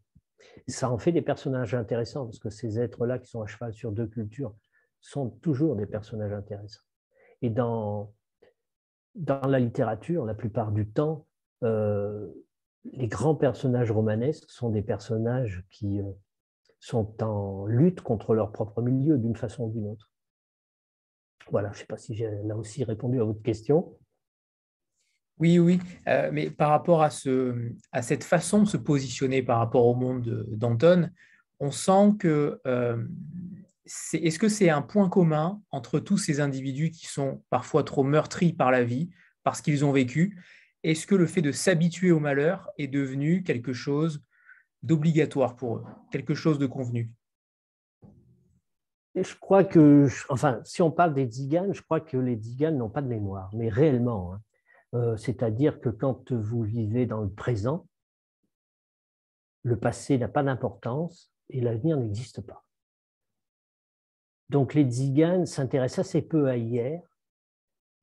Ça en fait des personnages intéressants, parce que ces êtres-là qui sont à cheval sur deux cultures sont toujours des personnages intéressants. Et dans, dans la littérature, la plupart du temps, euh, les grands personnages romanesques sont des personnages qui euh, sont en lutte contre leur propre milieu d'une façon ou d'une autre. Voilà, je ne sais pas si j'ai là aussi répondu à votre question. Oui, oui, euh, mais par rapport à, ce, à cette façon de se positionner par rapport au monde d'Anton, on sent que euh, est-ce que c'est un point commun entre tous ces individus qui sont parfois trop meurtris par la vie, parce qu'ils ont vécu? Est-ce que le fait de s'habituer au malheur est devenu quelque chose d'obligatoire pour eux, quelque chose de convenu? Je crois que, enfin, si on parle des Tziganes, je crois que les Tziganes n'ont pas de mémoire, mais réellement. Hein. Euh, c'est-à-dire que quand vous vivez dans le présent, le passé n'a pas d'importance et l'avenir n'existe pas. Donc les Tziganes s'intéressent assez peu à hier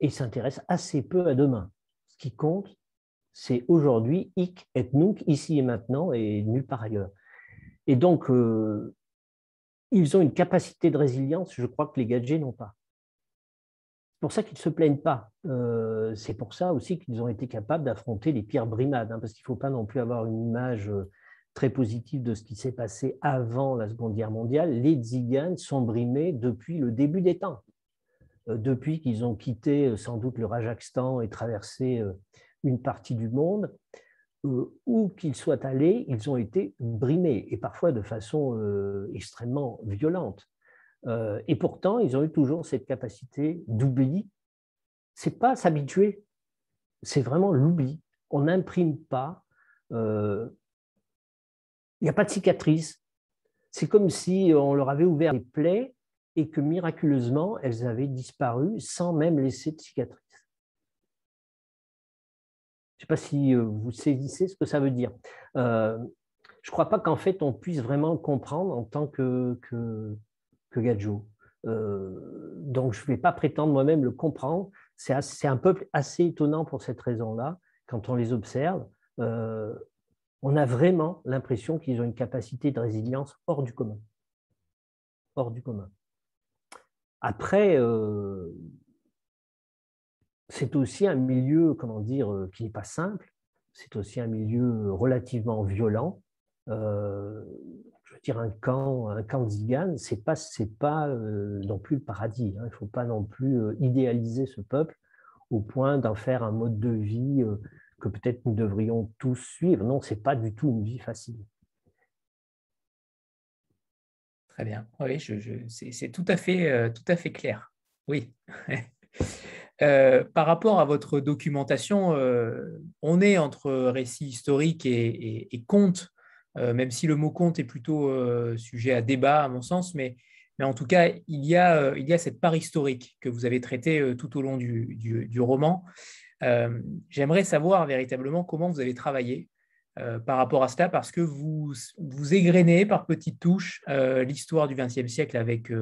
et s'intéressent assez peu à demain. Ce qui compte, c'est aujourd'hui, hic et nunc, ici et maintenant, et nulle part ailleurs. Et donc, euh, ils ont une capacité de résilience, je crois que les gadgets n'ont pas. C'est pour ça qu'ils ne se plaignent pas. Euh, c'est pour ça aussi qu'ils ont été capables d'affronter les pires brimades, hein, parce qu'il ne faut pas non plus avoir une image euh, très positive de ce qui s'est passé avant la Seconde Guerre mondiale. Les Tziganes sont brimés depuis le début des temps. depuis qu'ils ont quitté sans doute le Rajasthan et traversé une partie du monde, où qu'ils soient allés, ils ont été brimés, et parfois de façon extrêmement violente. Et pourtant, ils ont eu toujours cette capacité d'oubli. C'est pas s'habituer, c'est vraiment l'oubli. On n'imprime pas il n'y a pas de cicatrice. C'est comme si on leur avait ouvert les plaies et que miraculeusement, elles avaient disparu sans même laisser de cicatrice. Je ne sais pas si euh, vous saisissez ce que ça veut dire. Euh, je ne crois pas qu'en fait on puisse vraiment comprendre en tant que, que. Euh, donc je ne vais pas prétendre moi-même le comprendre. C'est un peuple assez étonnant pour cette raison-là, quand on les observe on a vraiment l'impression qu'ils ont une capacité de résilience hors du commun. Hors du commun. Après, c'est aussi un milieu, comment dire, euh, qui n'est pas simple. C'est aussi un milieu relativement violent. Euh, je veux dire, un camp, un camp de Zigan, c'est pas, c'est pas non plus le paradis. Hein. Il ne faut pas non plus idéaliser ce peuple au point d'en faire un mode de vie que peut-être nous devrions tous suivre. Non, ce n'est pas du tout une vie facile. Très bien. Oui, c'est tout, à fait, euh, tout à fait clair. Oui. Euh, par rapport à votre documentation, euh, on est entre récit historique et, et, conte, même si le mot conte est plutôt sujet à débat, à mon sens, mais, en tout cas, il y, a, cette part historique que vous avez traitée tout au long du, roman. Euh, j'aimerais savoir véritablement comment vous avez travaillé euh, par rapport à cela, parce que vous, vous par petites touches euh, l'histoire du XXe siècle avec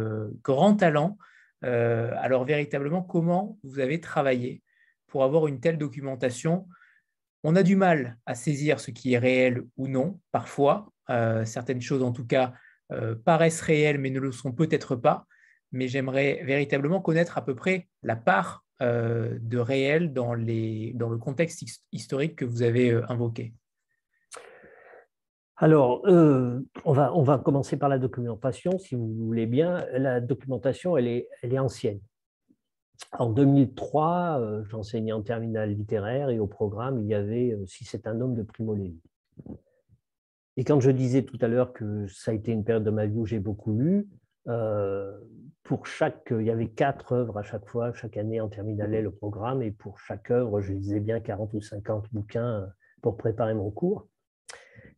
grand talent. Alors véritablement, comment vous avez travaillé pour avoir une telle documentation? On a du mal à saisir ce qui est réel ou non, parfois. certaines choses, en tout cas, paraissent réelles, mais ne le sont peut-être pas. Mais j'aimerais véritablement connaître à peu près la part euh, de réel dans, le contexte historique que vous avez euh, invoqué alors, euh, on, va, on va commencer par la documentation, si vous voulez bien. La documentation, elle est, elle est ancienne. En 2003, j'enseignais en terminale littéraire et au programme, il y avait Si c'est un homme de Primo Levi. Et quand je disais tout à l'heure que ça a été une période de ma vie où j'ai beaucoup lu, pour chaque, il y avait quatre œuvres à chaque fois, chaque année en terminale le programme, et pour chaque œuvre, je lisais bien 40 ou 50 bouquins pour préparer mon cours.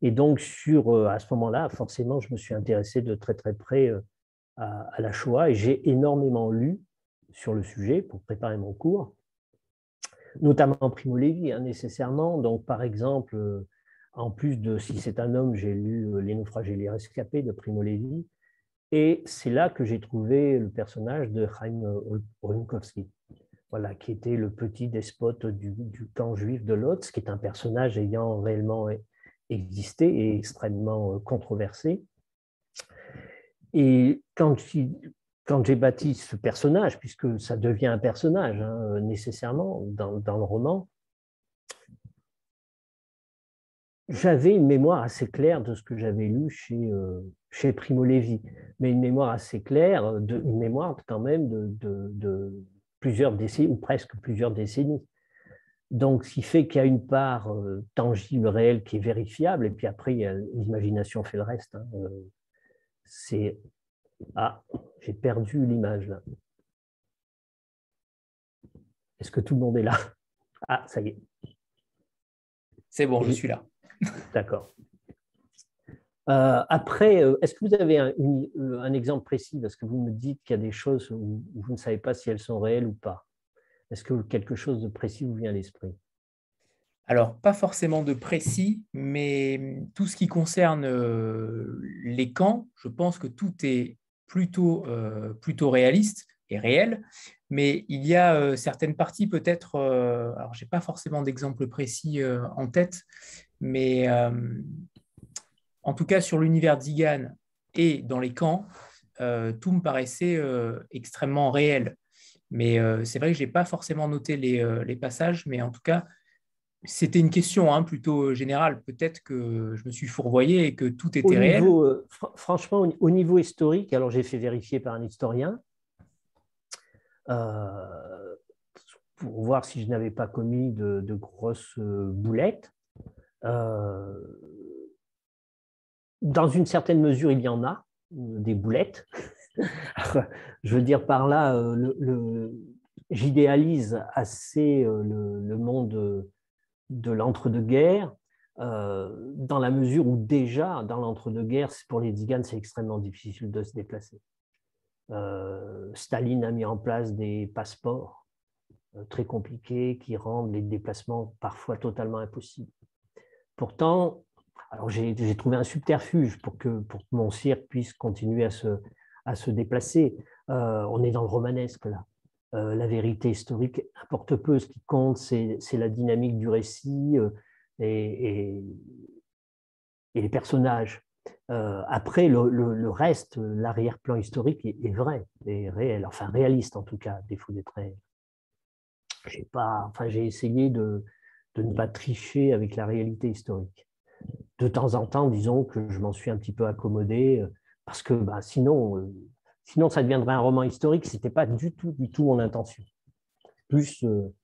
Et donc, sur, euh, à ce moment-là, forcément, je me suis intéressé de très très près euh, à, la Shoah et j'ai énormément lu sur le sujet pour préparer mon cours, notamment Primo Levi, hein, nécessairement. Donc, par exemple, euh, en plus de Si c'est un homme, j'ai lu Les naufragés et les rescapés de Primo Levi. Et c'est là que j'ai trouvé le personnage de Chaim Runkovski, voilà, qui était le petit despote du, camp juif de Lotz, qui est un personnage ayant réellement existé et extrêmement euh, controversé. Et quand, j'ai bâti ce personnage, puisque ça devient un personnage hein, nécessairement dans, le roman, j'avais une mémoire assez claire de ce que j'avais lu chez, euh, chez Primo Levi, mais une mémoire assez claire, de, une mémoire quand même de, plusieurs décennies, ou presque plusieurs décennies. Donc, ce qui fait qu'il y a une part euh, tangible, réelle, qui est vérifiable, et puis après, l'imagination fait le reste. Hein, euh, c'est. Ah, j'ai perdu l'image là. Est-ce que tout le monde est là? Ah, ça y est. C'est bon, je suis là. D'accord. Euh, après, est-ce que vous avez euh, un, exemple précis? Parce que vous me dites qu'il y a des choses où, vous ne savez pas si elles sont réelles ou pas. Est-ce que quelque chose de précis vous vient à l'esprit? Alors, pas forcément de précis, mais tout ce qui concerne les camps, je pense que tout est plutôt, plutôt réaliste et réel, mais il y a certaines parties peut-être, alors je n'ai pas forcément d'exemple précis en tête, mais euh, en tout cas, sur l'univers Zigan et dans les camps, euh, tout me paraissait euh, extrêmement réel. Mais c'est vrai que je n'ai pas forcément noté les, passages, mais en tout cas, c'était une question hein, plutôt générale. Peut-être que je me suis fourvoyé et que tout était réel. franchement, au niveau historique, alors j'ai fait vérifier par un historien, pour voir si je n'avais pas commis de, grosses boulettes. dans une certaine mesure, il y en a, des boulettes. Je veux dire par là, le, j'idéalise assez le, monde de l'entre-deux-guerres, dans la mesure où déjà, dans l'entre-deux-guerres, pour les Tziganes, c'est extrêmement difficile de se déplacer. Staline a mis en place des passeports très compliqués qui rendent les déplacements parfois totalement impossibles. Pourtant, alors j'ai trouvé un subterfuge pour que, pour mon cirque puisse continuer à se, à se déplacer. on est dans le romanesque là. Euh, la vérité historique importe peu. Ce qui compte, c'est la dynamique du récit euh, et, les personnages. Euh, après, le, reste, l'arrière-plan historique est, vrai, est réel, enfin réaliste en tout cas, défaut d'être. J'ai enfin, essayé de, ne pas tricher avec la réalité historique. De temps en temps, disons que je m'en suis un petit peu accommodé, parce que bah, sinon, Sinon, ça deviendrait un roman historique. Ce n'était pas du tout, du tout mon intention. Plus euh,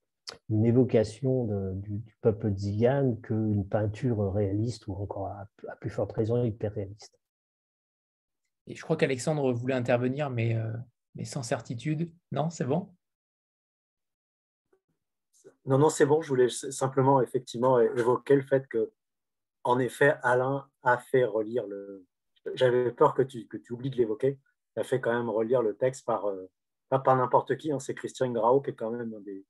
une évocation du, peuple tzigane qu'une peinture réaliste ou encore à, plus forte raison hyper réaliste. Et je crois qu'Alexandre voulait intervenir, mais, euh, mais sans certitude. Non, c'est bon? Non, non, c'est bon. Je voulais simplement effectivement évoquer le fait que, en effet, Alain a fait relire le. J'avais peur que tu, que tu oublies de l'évoquer a fait quand même relire le texte par, euh, pas par n'importe qui, hein, c'est Christian Grau, qui est quand même un, des,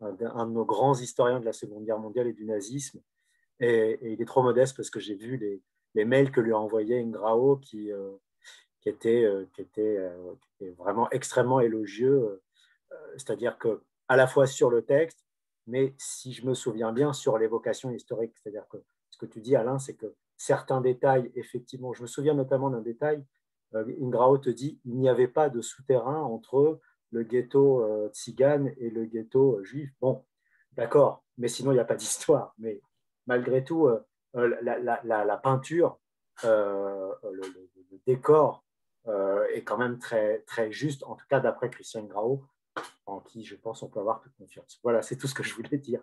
un, de nos grands historiens de la Seconde Guerre mondiale et du nazisme. Et, il est trop modeste parce que j'ai vu les, les, mails que lui a envoyés Grau qui, euh, qui, étaient, euh, qui, était, vraiment extrêmement élogieux. C'est-à-dire que à la fois sur le texte, mais si je me souviens bien, sur l'évocation historique. C'est-à-dire que ce que tu dis, Alain, c'est que certains détails, effectivement, je me souviens notamment d'un détail euh, Ingrao te dit il n'y avait pas de souterrain entre le ghetto euh, tzigane et le ghetto euh, juif. Bon, d'accord, mais sinon il n'y a pas d'histoire. Mais malgré tout, la, peinture, le, décor est quand même très, très juste, en tout cas d'après Christian Grau, en qui je pense on peut avoir toute confiance. Voilà, c'est tout ce que je voulais dire.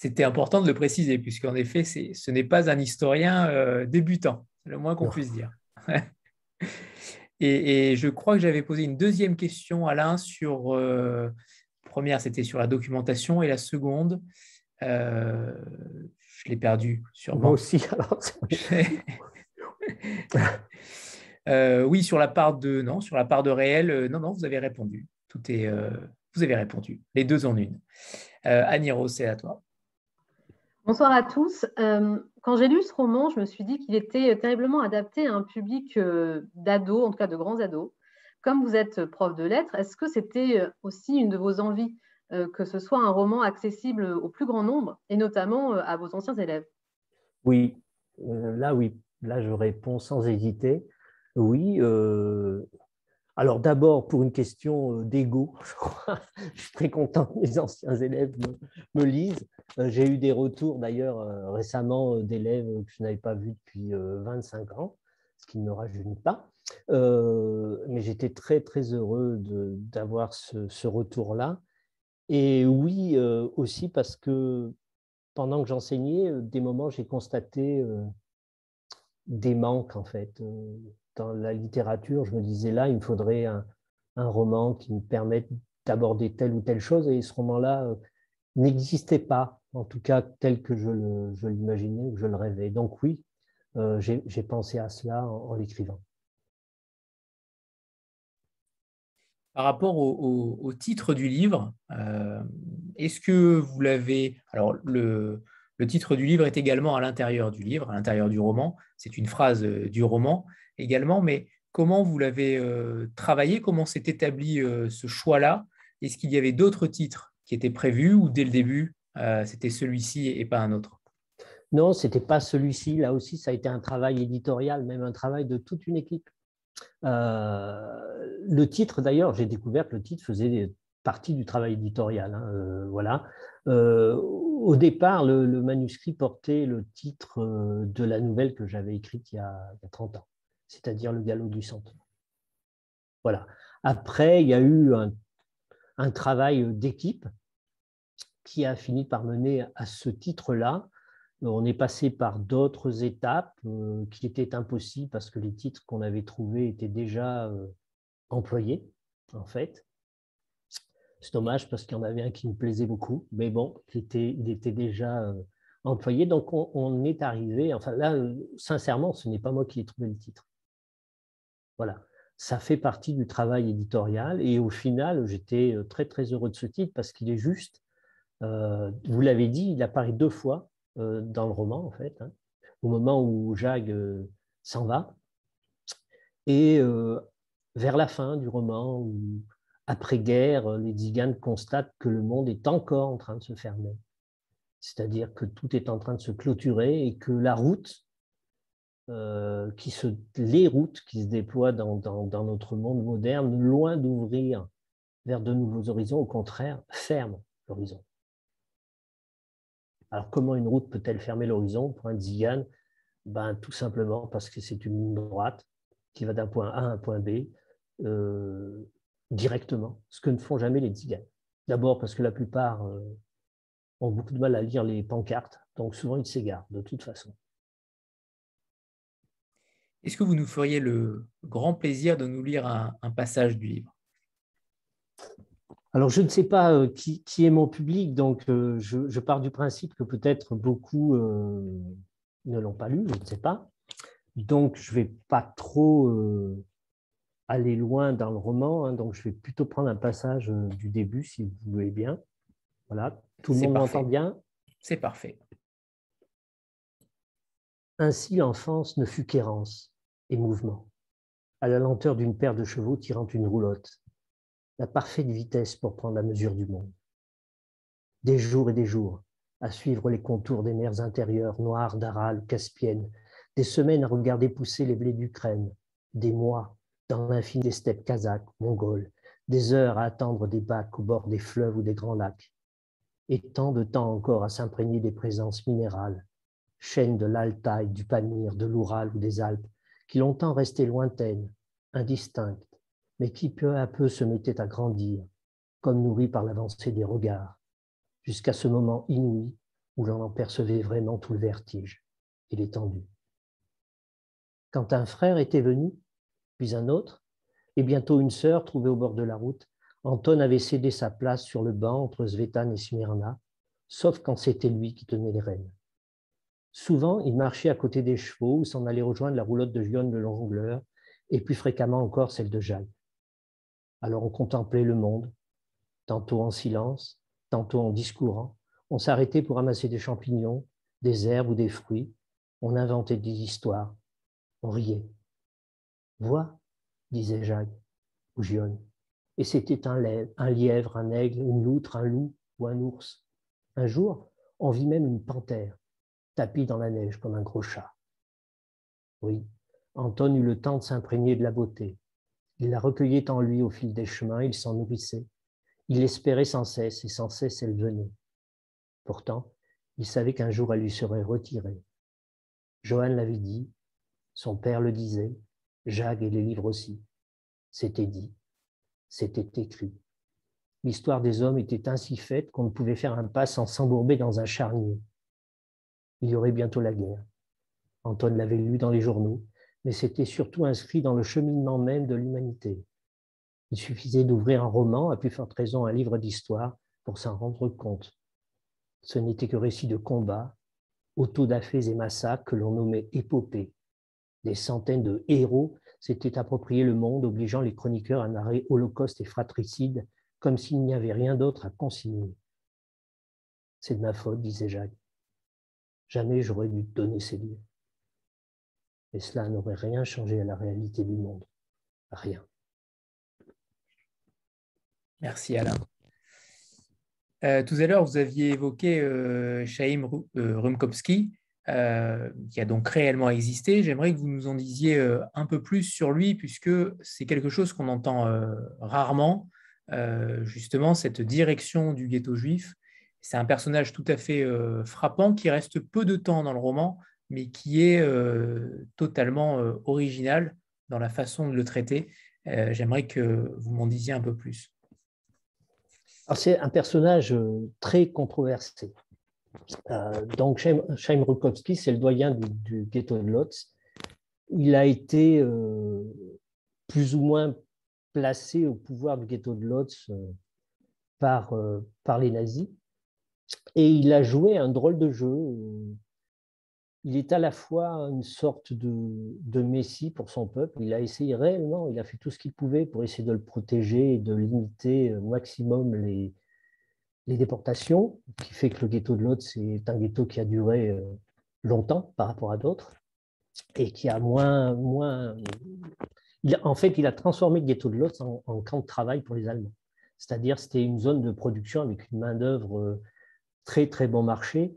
C'était important de le préciser, puisqu'en effet, ce n'est pas un historien débutant, c'est le moins qu'on puisse dire. et, je crois que j'avais posé une deuxième question, Alain, sur. Euh, première, c'était sur la documentation, et la seconde, euh, je l'ai perdu sûrement. Moi aussi, alors. Euh, oui, sur la part de non, sur la part de réel, non, non, vous avez répondu. Tout est, vous avez répondu. Les deux en une. Aniro, c'est à toi. Bonsoir à tous. Euh, quand j'ai lu ce roman, je me suis dit qu'il était terriblement adapté à un public euh, d'ados, en tout cas de grands ados. Comme vous êtes prof de lettres, est-ce que c'était euh, aussi une de vos envies que ce soit un roman accessible au plus grand nombre et notamment à vos anciens élèves? Oui, là oui, là je réponds sans hésiter. Oui, alors d'abord, pour une question euh, d'ego, je suis très content que mes anciens élèves me, lisent. Euh, j'ai eu des retours d'ailleurs euh, récemment d'élèves que je n'avais pas vus depuis 25 ans, ce qui ne me rajeunit pas. mais j'étais très très heureux d'avoir ce, retour-là. Et oui, aussi parce que pendant que j'enseignais, des moments, j'ai constaté des manques en fait dans la littérature, je me disais là, il me faudrait un, roman qui me permette d'aborder telle ou telle chose, et ce roman-là euh, n'existait pas, en tout cas tel que je l'imaginais ou je le rêvais. Donc oui, euh, j'ai pensé à cela en, l'écrivant. Par rapport au, titre du livre, euh, est-ce que vous l'avez... Alors, le, le titre du livre est également à l'intérieur du livre, à l'intérieur du roman. C'est une phrase du roman également, mais comment vous l'avez euh, travaillé Comment s'est établi euh, ce choix-là? Est-ce qu'il y avait d'autres titres qui étaient prévus ou dès le début, euh, c'était celui-ci et pas un autre? Non, ce n'était pas celui-ci. Là aussi, ça a été un travail éditorial, même un travail de toute une équipe. le titre, d'ailleurs, j'ai découvert que le titre faisait partie du travail éditorial. Hein, voilà. au départ, le, manuscrit portait le titre de la nouvelle que j'avais écrite il y a 30 ans c'est-à-dire le galop du centenaire. Voilà. Après, il y a eu un, travail d'équipe qui a fini par mener à ce titre-là. On est passé par d'autres étapes euh, qui étaient impossibles parce que les titres qu'on avait trouvés étaient déjà euh, employés, en fait. C'est dommage parce qu'il y en avait un qui me plaisait beaucoup, mais bon, il était, était déjà euh, employé. Donc, on, est arrivé, enfin là, sincèrement, ce n'est pas moi qui ai trouvé le titre. Voilà, ça fait partie du travail éditorial et au final, j'étais euh, très, très heureux de ce titre parce qu'il est juste, euh, vous l'avez dit, il apparaît deux fois dans le roman, en fait, hein, au moment où Jacques s'en va et vers la fin du roman où après-guerre, les Digan constatent que le monde est encore en train de se fermer. C'est-à-dire que tout est en train de se clôturer et que la route, euh, qui se, les routes qui se déploient dans, notre monde moderne, loin d'ouvrir vers de nouveaux horizons, au contraire, ferment l'horizon. Alors comment une route peut-elle fermer l'horizon? Pour un Zigan ben, Tout simplement parce que c'est une ligne droite qui va d'un point A à un point B. Euh, directement, ce que ne font jamais les tziganes. D'abord parce que la plupart euh, ont beaucoup de mal à lire les pancartes, donc souvent ils s'égarent de toute façon. Est-ce que vous nous feriez le grand plaisir de nous lire un, passage du livre? Alors, je ne sais pas euh, qui, est mon public, donc euh, je, pars du principe que peut-être beaucoup ne l'ont pas lu, je ne sais pas. Donc, je ne vais pas trop aller loin dans le roman, hein, donc je vais plutôt prendre un passage euh, du début, si vous voulez bien. Voilà, tout le monde m'entend bien? C'est parfait. Ainsi l'enfance ne fut qu'errance et mouvement, à la lenteur d'une paire de chevaux tirant une roulotte, la parfaite vitesse pour prendre la mesure du monde. Des jours et des jours, à suivre les contours des mers intérieures noires d'Aral, Caspienne, des semaines à regarder pousser les blés d'Ukraine, des mois dans l'infini des steppes kazakhs, mongoles, des heures à attendre des bacs au bord des fleuves ou des grands lacs, et tant de temps encore à s'imprégner des présences minérales, chaînes de l'Altaï, du Pamir, de l'Oural ou des Alpes, qui longtemps restaient lointaines, indistinctes, mais qui peu à peu se mettaient à grandir, comme nourries par l'avancée des regards, jusqu'à ce moment inouï où l'on en percevait vraiment tout le vertige et l'étendue. Quand un frère était venu, puis un autre, et bientôt une sœur trouvée au bord de la route. Anton avait cédé sa place sur le banc entre Svetan et Smyrna, sauf quand c'était lui qui tenait les rênes. Souvent, il marchait à côté des chevaux ou s'en allait rejoindre la roulotte de Gion le jongleur, et plus fréquemment encore celle de Jacques. Alors on contemplait le monde, tantôt en silence, tantôt en discourant. On s'arrêtait pour ramasser des champignons, des herbes ou des fruits. On inventait des histoires. On riait. Vois, disait Jacques, ou Gionne. Et c'était un, un lièvre, un aigle, une loutre, un loup ou un ours. Un jour, on vit même une panthère, tapie dans la neige comme un gros chat. Oui, Anton eut le temps de s'imprégner de la beauté. Il la recueillait en lui au fil des chemins, il s'en nourrissait. Il l'espérait sans cesse, et sans cesse elle venait. Pourtant, il savait qu'un jour elle lui serait retirée. Johann l'avait dit, son père le disait, Jacques et les livres aussi. C'était dit, c'était écrit. L'histoire des hommes était ainsi faite qu'on ne pouvait faire un pas sans s'embourber dans un charnier. Il y aurait bientôt la guerre. Anton l'avait lu dans les journaux, mais c'était surtout inscrit dans le cheminement même de l'humanité. Il suffisait d'ouvrir un roman, à plus forte raison un livre d'histoire, pour s'en rendre compte. Ce n'était que récits de combats, autodafés et massacres que l'on nommait épopées, des centaines de héros s'étaient approprié le monde, obligeant les chroniqueurs à narrer holocauste et fratricide, comme s'il n'y avait rien d'autre à consigner. C'est de ma faute, disait Jacques. Jamais j'aurais dû donner ces livres. Et cela n'aurait rien changé à la réalité du monde. Rien. Merci Alain. Euh, tout à l'heure, vous aviez évoqué euh, Chaim euh, Rumkowski. Euh, qui a donc réellement existé. J'aimerais que vous nous en disiez un peu plus sur lui, puisque c'est quelque chose qu'on entend rarement, justement, cette direction du ghetto juif. C'est un personnage tout à fait frappant qui reste peu de temps dans le roman, mais qui est totalement original dans la façon de le traiter. J'aimerais que vous m'en disiez un peu plus. C'est un personnage très controversé. donc, Chaim c'est le doyen du, ghetto de Lotz. Il a été plus ou moins placé au pouvoir du ghetto de par, par les nazis. Et il a joué un drôle de jeu. Il est à la fois une sorte de, messie pour son peuple. Il a essayé réellement, il a fait tout ce qu'il pouvait pour essayer de le protéger et de limiter au maximum les, les déportations, qui fait que le ghetto de Lodz c'est un ghetto qui a duré euh, longtemps par rapport à d'autres et qui a moins. moins en fait, il a transformé le ghetto de Lodz en, en camp de travail pour les Allemands. C'est-à-dire, c'était une zone de production avec une main-d'œuvre euh, très très bon marché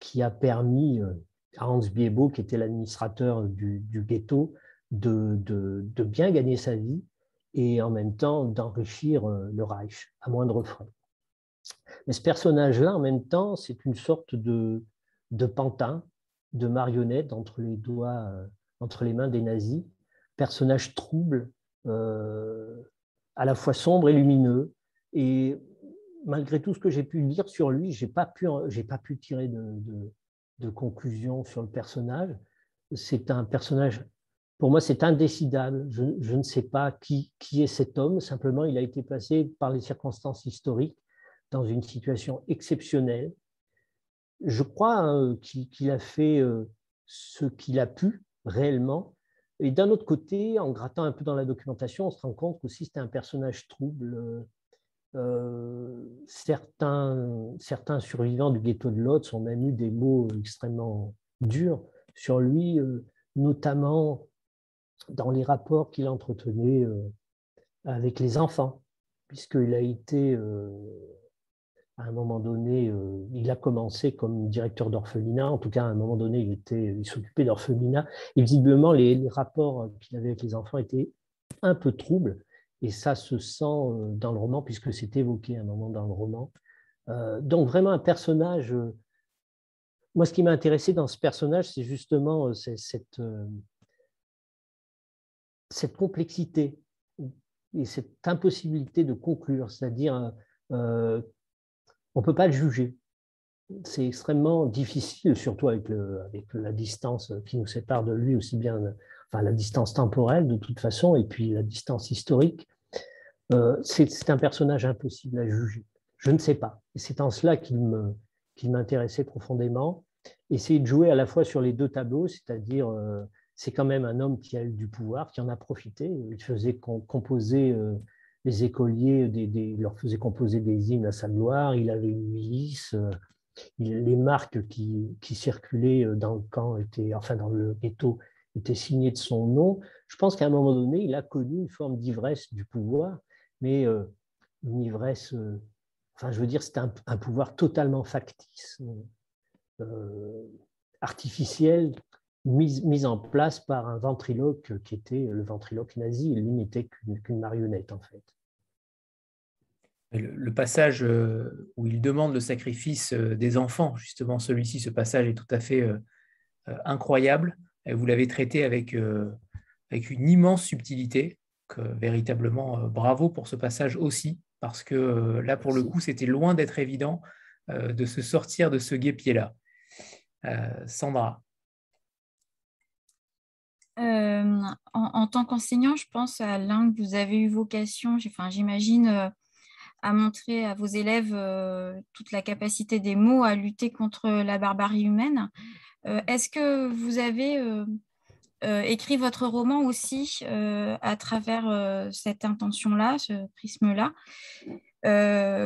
qui a permis euh, à Hans Biebo, qui était l'administrateur du, ghetto, de, de, bien gagner sa vie et en même temps d'enrichir euh, le Reich à moindre frais. Mais ce personnage-là, en même temps, c'est une sorte de, de pantin, de marionnette entre les doigts, euh, entre les mains des nazis, personnage trouble, à la fois sombre et lumineux. Et malgré tout ce que j'ai pu lire sur lui, je n'ai pas, pu, pas pu tirer de, de, conclusion sur le personnage. C'est un personnage, pour moi, c'est indécidable. Je, ne sais pas qui, qui est cet homme. Simplement, il a été placé par les circonstances historiques dans une situation exceptionnelle. Je crois hein, qu'il a fait euh, ce qu'il a pu réellement. Et d'un autre côté, en grattant un peu dans la documentation, on se rend compte qu'aussi c'était un personnage trouble, euh, euh, certains, certains survivants du ghetto de Lodz ont même eu des mots extrêmement durs sur lui, euh, notamment dans les rapports qu'il entretenait euh, avec les enfants, puisqu'il a été, à un moment donné, il a commencé comme directeur d'orphelinat, en tout cas à un moment donné, il, était, il s'occupait d'orphelinat, et visiblement les rapports qu'il avait avec les enfants étaient un peu troubles, et ça se sent euh, dans le roman, puisque c'est évoqué un moment dans le roman. Euh, donc vraiment un personnage... Euh, moi, ce qui m'a intéressé dans ce personnage, c'est justement cette, complexité et cette impossibilité de conclure, c'est-à-dire on ne peut pas le juger. C'est extrêmement difficile, surtout avec, la distance qui nous sépare de lui, aussi bien enfin, la distance temporelle de toute façon, et puis la distance historique. Euh, c'est un personnage impossible à juger. Je ne sais pas. C'est en cela qu'il m'intéressait profondément. Essayer de jouer à la fois sur les deux tableaux, c'est-à-dire euh, c'est quand même un homme qui a eu du pouvoir, qui en a profité. Il faisait composer euh, les écoliers, il leur faisait composer des hymnes à sa gloire. Il avait une milice. les marques qui, qui, circulaient dans le camp étaient, enfin dans le ghetto, étaient signées de son nom. Je pense qu'à un moment donné, il a connu une forme d'ivresse du pouvoir mais euh, une ivresse, euh, enfin je veux dire, c'est un, pouvoir totalement factice, euh, artificiel, mis, en place par un ventriloque qui était le ventriloque nazi, lui n'était qu'une marionnette en fait. Le, passage où il demande le sacrifice des enfants, justement, celui-ci, ce passage est tout à fait incroyable. Vous l'avez traité avec, avec une immense subtilité véritablement, euh, bravo pour ce passage aussi, parce que euh, là, pour le coup, c'était loin d'être évident euh, de se sortir de ce guépier-là. Sandra. en, tant qu'enseignant, je pense à l'un que vous avez eu vocation, enfin, j'imagine, à montrer à vos élèves toute la capacité des mots à lutter contre la barbarie humaine. Est-ce que vous avez euh, écrit votre roman aussi euh, à travers euh, cette intention-là, ce prisme-là,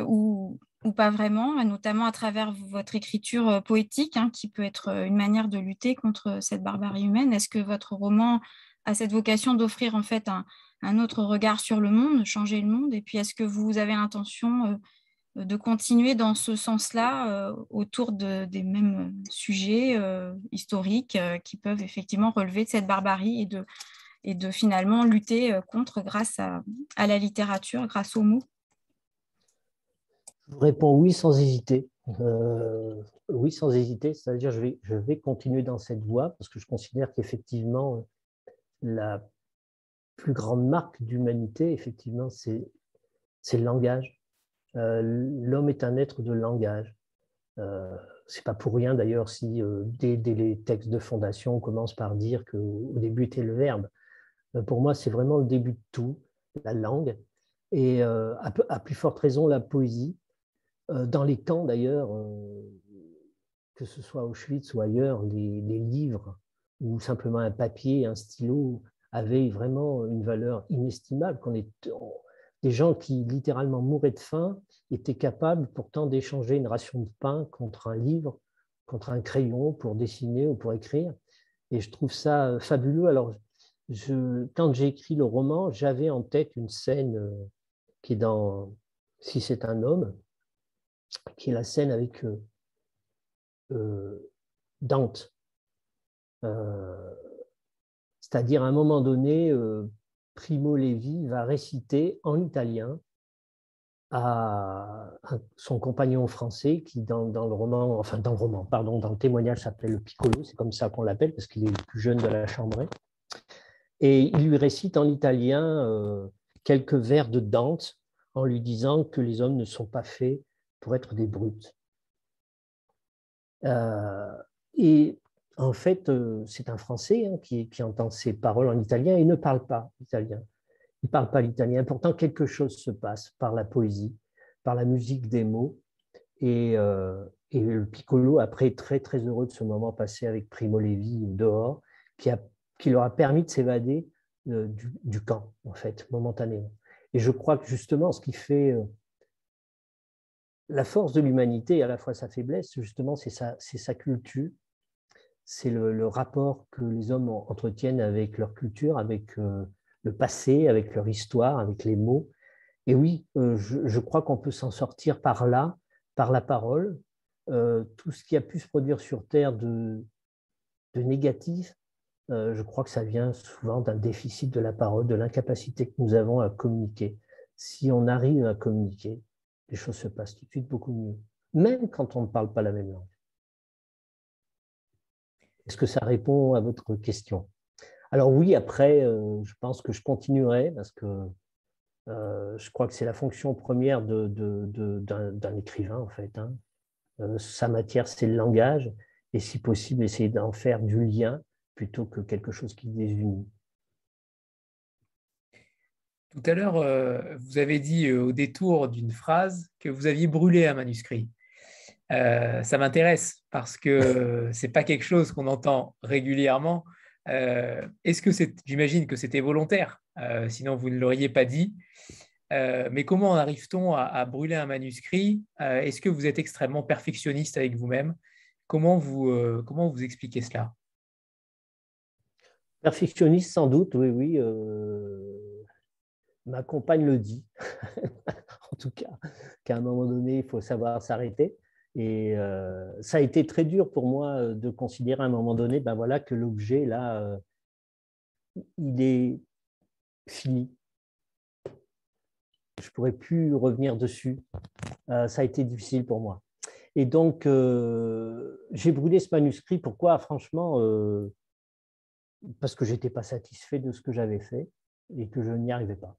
ou, pas vraiment, notamment à travers votre écriture poétique, hein, qui peut être une manière de lutter contre cette barbarie humaine? Est-ce que votre roman a cette vocation d'offrir en fait un, un, autre regard sur le monde, changer le monde? Et puis, est-ce que vous avez l'intention de continuer dans ce sens-là euh, autour de, des mêmes sujets euh, historiques euh, qui peuvent effectivement relever de cette barbarie et de, et de finalement lutter contre grâce à, la littérature, grâce aux mots? Je réponds oui sans hésiter. oui sans hésiter, c'est-à-dire je vais, je vais continuer dans cette voie parce que je considère qu'effectivement la plus grande marque d'humanité, effectivement, c'est le langage. Euh, l'homme est un être de langage. Euh, c'est pas pour rien d'ailleurs si dès, les textes de fondation on commence par dire qu'au début était le verbe. pour moi, c'est vraiment le début de tout, la langue. Et à, plus forte raison, la poésie. dans les camps d'ailleurs, que ce soit Auschwitz ou ailleurs, les, livres ou simplement un papier, un stylo avaient vraiment une valeur inestimable. Qu'on est, des gens qui littéralement mouraient de faim étaient capables pourtant d'échanger une ration de pain contre un livre, contre un crayon pour dessiner ou pour écrire. Et je trouve ça fabuleux. Alors, quand j'ai écrit le roman, j'avais en tête une scène euh, qui est dans Si c'est un homme, qui est la scène avec euh, euh, Dante. Euh, c'est-à-dire, à un moment donné, euh, Primo Levi va réciter en italien à son compagnon français qui, dans, le roman, enfin dans le roman, pardon, dans le témoignage s'appelle le Piccolo, c'est comme ça qu'on l'appelle parce qu'il est le plus jeune de la chambrée. Et il lui récite en italien quelques vers de Dante en lui disant que les hommes ne sont pas faits pour être des brutes. Euh, et en fait, euh, c'est un Français hein, qui, entend ces paroles en italien et ne parle pas italien. Il ne parle pas l'italien. Pourtant, quelque chose se passe par la poésie, par la musique des mots. Et, euh, le Piccolo, après, est très, très heureux de ce moment passé avec Primo Levi dehors, qui, leur a permis de s'évader du, du, camp, en fait, momentanément. Et je crois que justement, ce qui fait la force de l'humanité et à la fois sa faiblesse, justement, c'est sa, culture, c'est le, rapport que les hommes entretiennent avec leur culture, avec euh, le passé, avec leur histoire, avec les mots. Et oui, euh, je, crois qu'on peut s'en sortir par là, par la parole. Euh, tout ce qui a pu se produire sur Terre de, de négatif, je crois que ça vient souvent d'un déficit de la parole, de l'incapacité que nous avons à communiquer. Si on arrive à communiquer, les choses se passent tout de suite beaucoup mieux, même quand on ne parle pas la même langue. Est-ce que ça répond à votre question? Alors oui, après, euh, je pense que je continuerai parce que euh, je crois que c'est la fonction première d'un écrivain, en fait. Hein. Euh, sa matière, c'est le langage, et si possible, essayer d'en faire du lien plutôt que quelque chose qui désunit. Tout à l'heure, vous avez dit au détour d'une phrase que vous aviez brûlé un manuscrit. Euh, ça m'intéresse parce que ce n'est pas quelque chose qu'on entend régulièrement. Est-ce que c'est, j'imagine que c'était volontaire, sinon vous ne l'auriez pas dit. mais comment en arrive-t-on à, brûler un manuscrit? Est-ce que vous êtes extrêmement perfectionniste avec vous-même? Comment vous, comment vous expliquez cela? Perfectionniste sans doute, oui, oui ma compagne le dit, en tout cas, qu'à un moment donné, il faut savoir s'arrêter. Et euh, ça a été très dur pour moi euh, de considérer à un moment donné ben voilà, que l'objet, là, euh, il est fini. Je ne pourrais plus revenir dessus. ça a été difficile pour moi. Et donc, j'ai brûlé ce manuscrit. Pourquoi? Franchement, parce que je n'étais pas satisfait de ce que j'avais fait et que je n'y arrivais pas.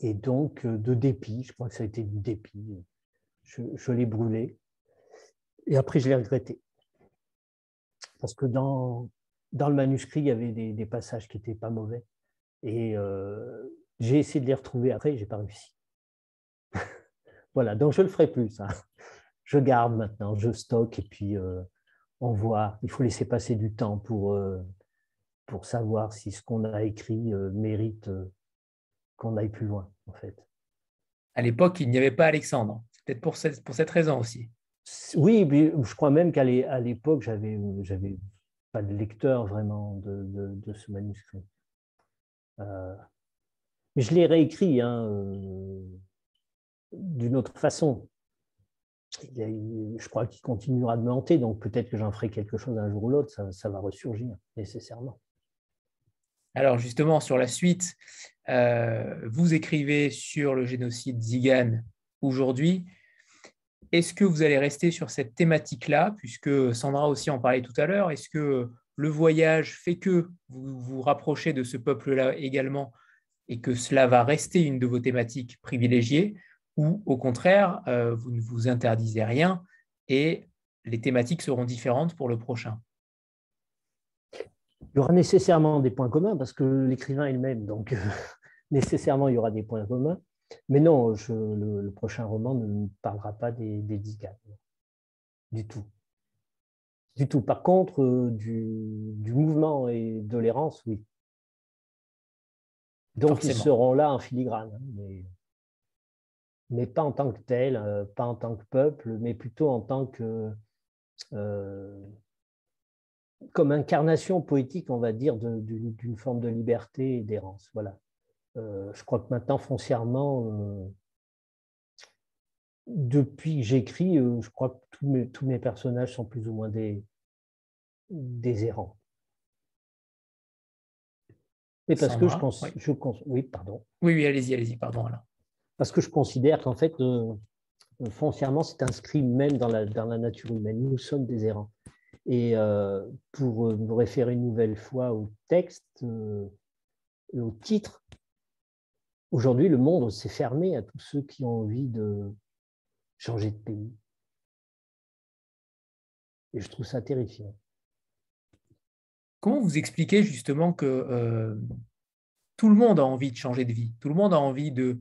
Et donc, de dépit, je crois que ça a été du dépit, je, l'ai brûlé. Et après, je l'ai regretté. Parce que dans, dans le manuscrit, il y avait des, passages qui n'étaient pas mauvais. Et euh, j'ai essayé de les retrouver après, je n'ai pas réussi. voilà, donc je ne le ferai plus, ça. Je garde maintenant, je stocke et puis euh, on voit. Il faut laisser passer du temps pour, pour savoir si ce qu'on a écrit mérite qu'on aille plus loin, en fait. À l'époque, il n'y avait pas Alexandre. Peut-être pour cette, pour cette raison aussi. Oui, je crois même qu'à l'époque, j'avais j'avais pas de lecteur vraiment de, de, ce manuscrit. Euh, mais je l'ai réécrit hein, euh, d'une autre façon. je crois qu'il continuera de me hanter, donc peut-être que j'en ferai quelque chose un jour ou l'autre, ça, ça va ressurgir nécessairement. Alors justement, sur la suite, euh, vous écrivez sur le génocide Zigan aujourd'hui. Est-ce que vous allez rester sur cette thématique-là, puisque Sandra aussi en parlait tout à l'heure Est-ce que le voyage fait que vous vous rapprochez de ce peuple-là également et que cela va rester une de vos thématiques privilégiées, ou au contraire, euh, vous ne vous interdisez rien et les thématiques seront différentes pour le prochain? Il y aura nécessairement des points communs parce que l'écrivain est le même, donc nécessairement il y aura des points communs. Mais non, le, prochain roman ne parlera pas des, des du tout. Du tout. Par contre, euh, du, mouvement et de l'errance, oui. Donc ils seront là en filigrane, hein, mais, pas en tant que tel, euh, pas en tant que peuple, mais plutôt en tant que euh, comme incarnation poétique, on va dire, d'une forme de liberté et d'errance. Voilà. Je crois que maintenant, foncièrement, depuis que j'écris, euh, je crois que tous mes, tous mes, personnages sont plus ou moins des, des errants. Mais parce que je, pense, je oui, pardon. Oui, oui, allez-y, allez-y, pardon. Parce que je considère qu'en fait, euh, foncièrement, c'est inscrit même dans la, dans la nature humaine. Nous sommes des errants. Et euh, pour me référer une nouvelle fois au texte, au titre, aujourd'hui, le monde s'est fermé à tous ceux qui ont envie de, changer de pays. Et je trouve ça terrifiant. Comment vous expliquez justement que euh, tout le monde a envie de changer de vie, tout le monde a envie de,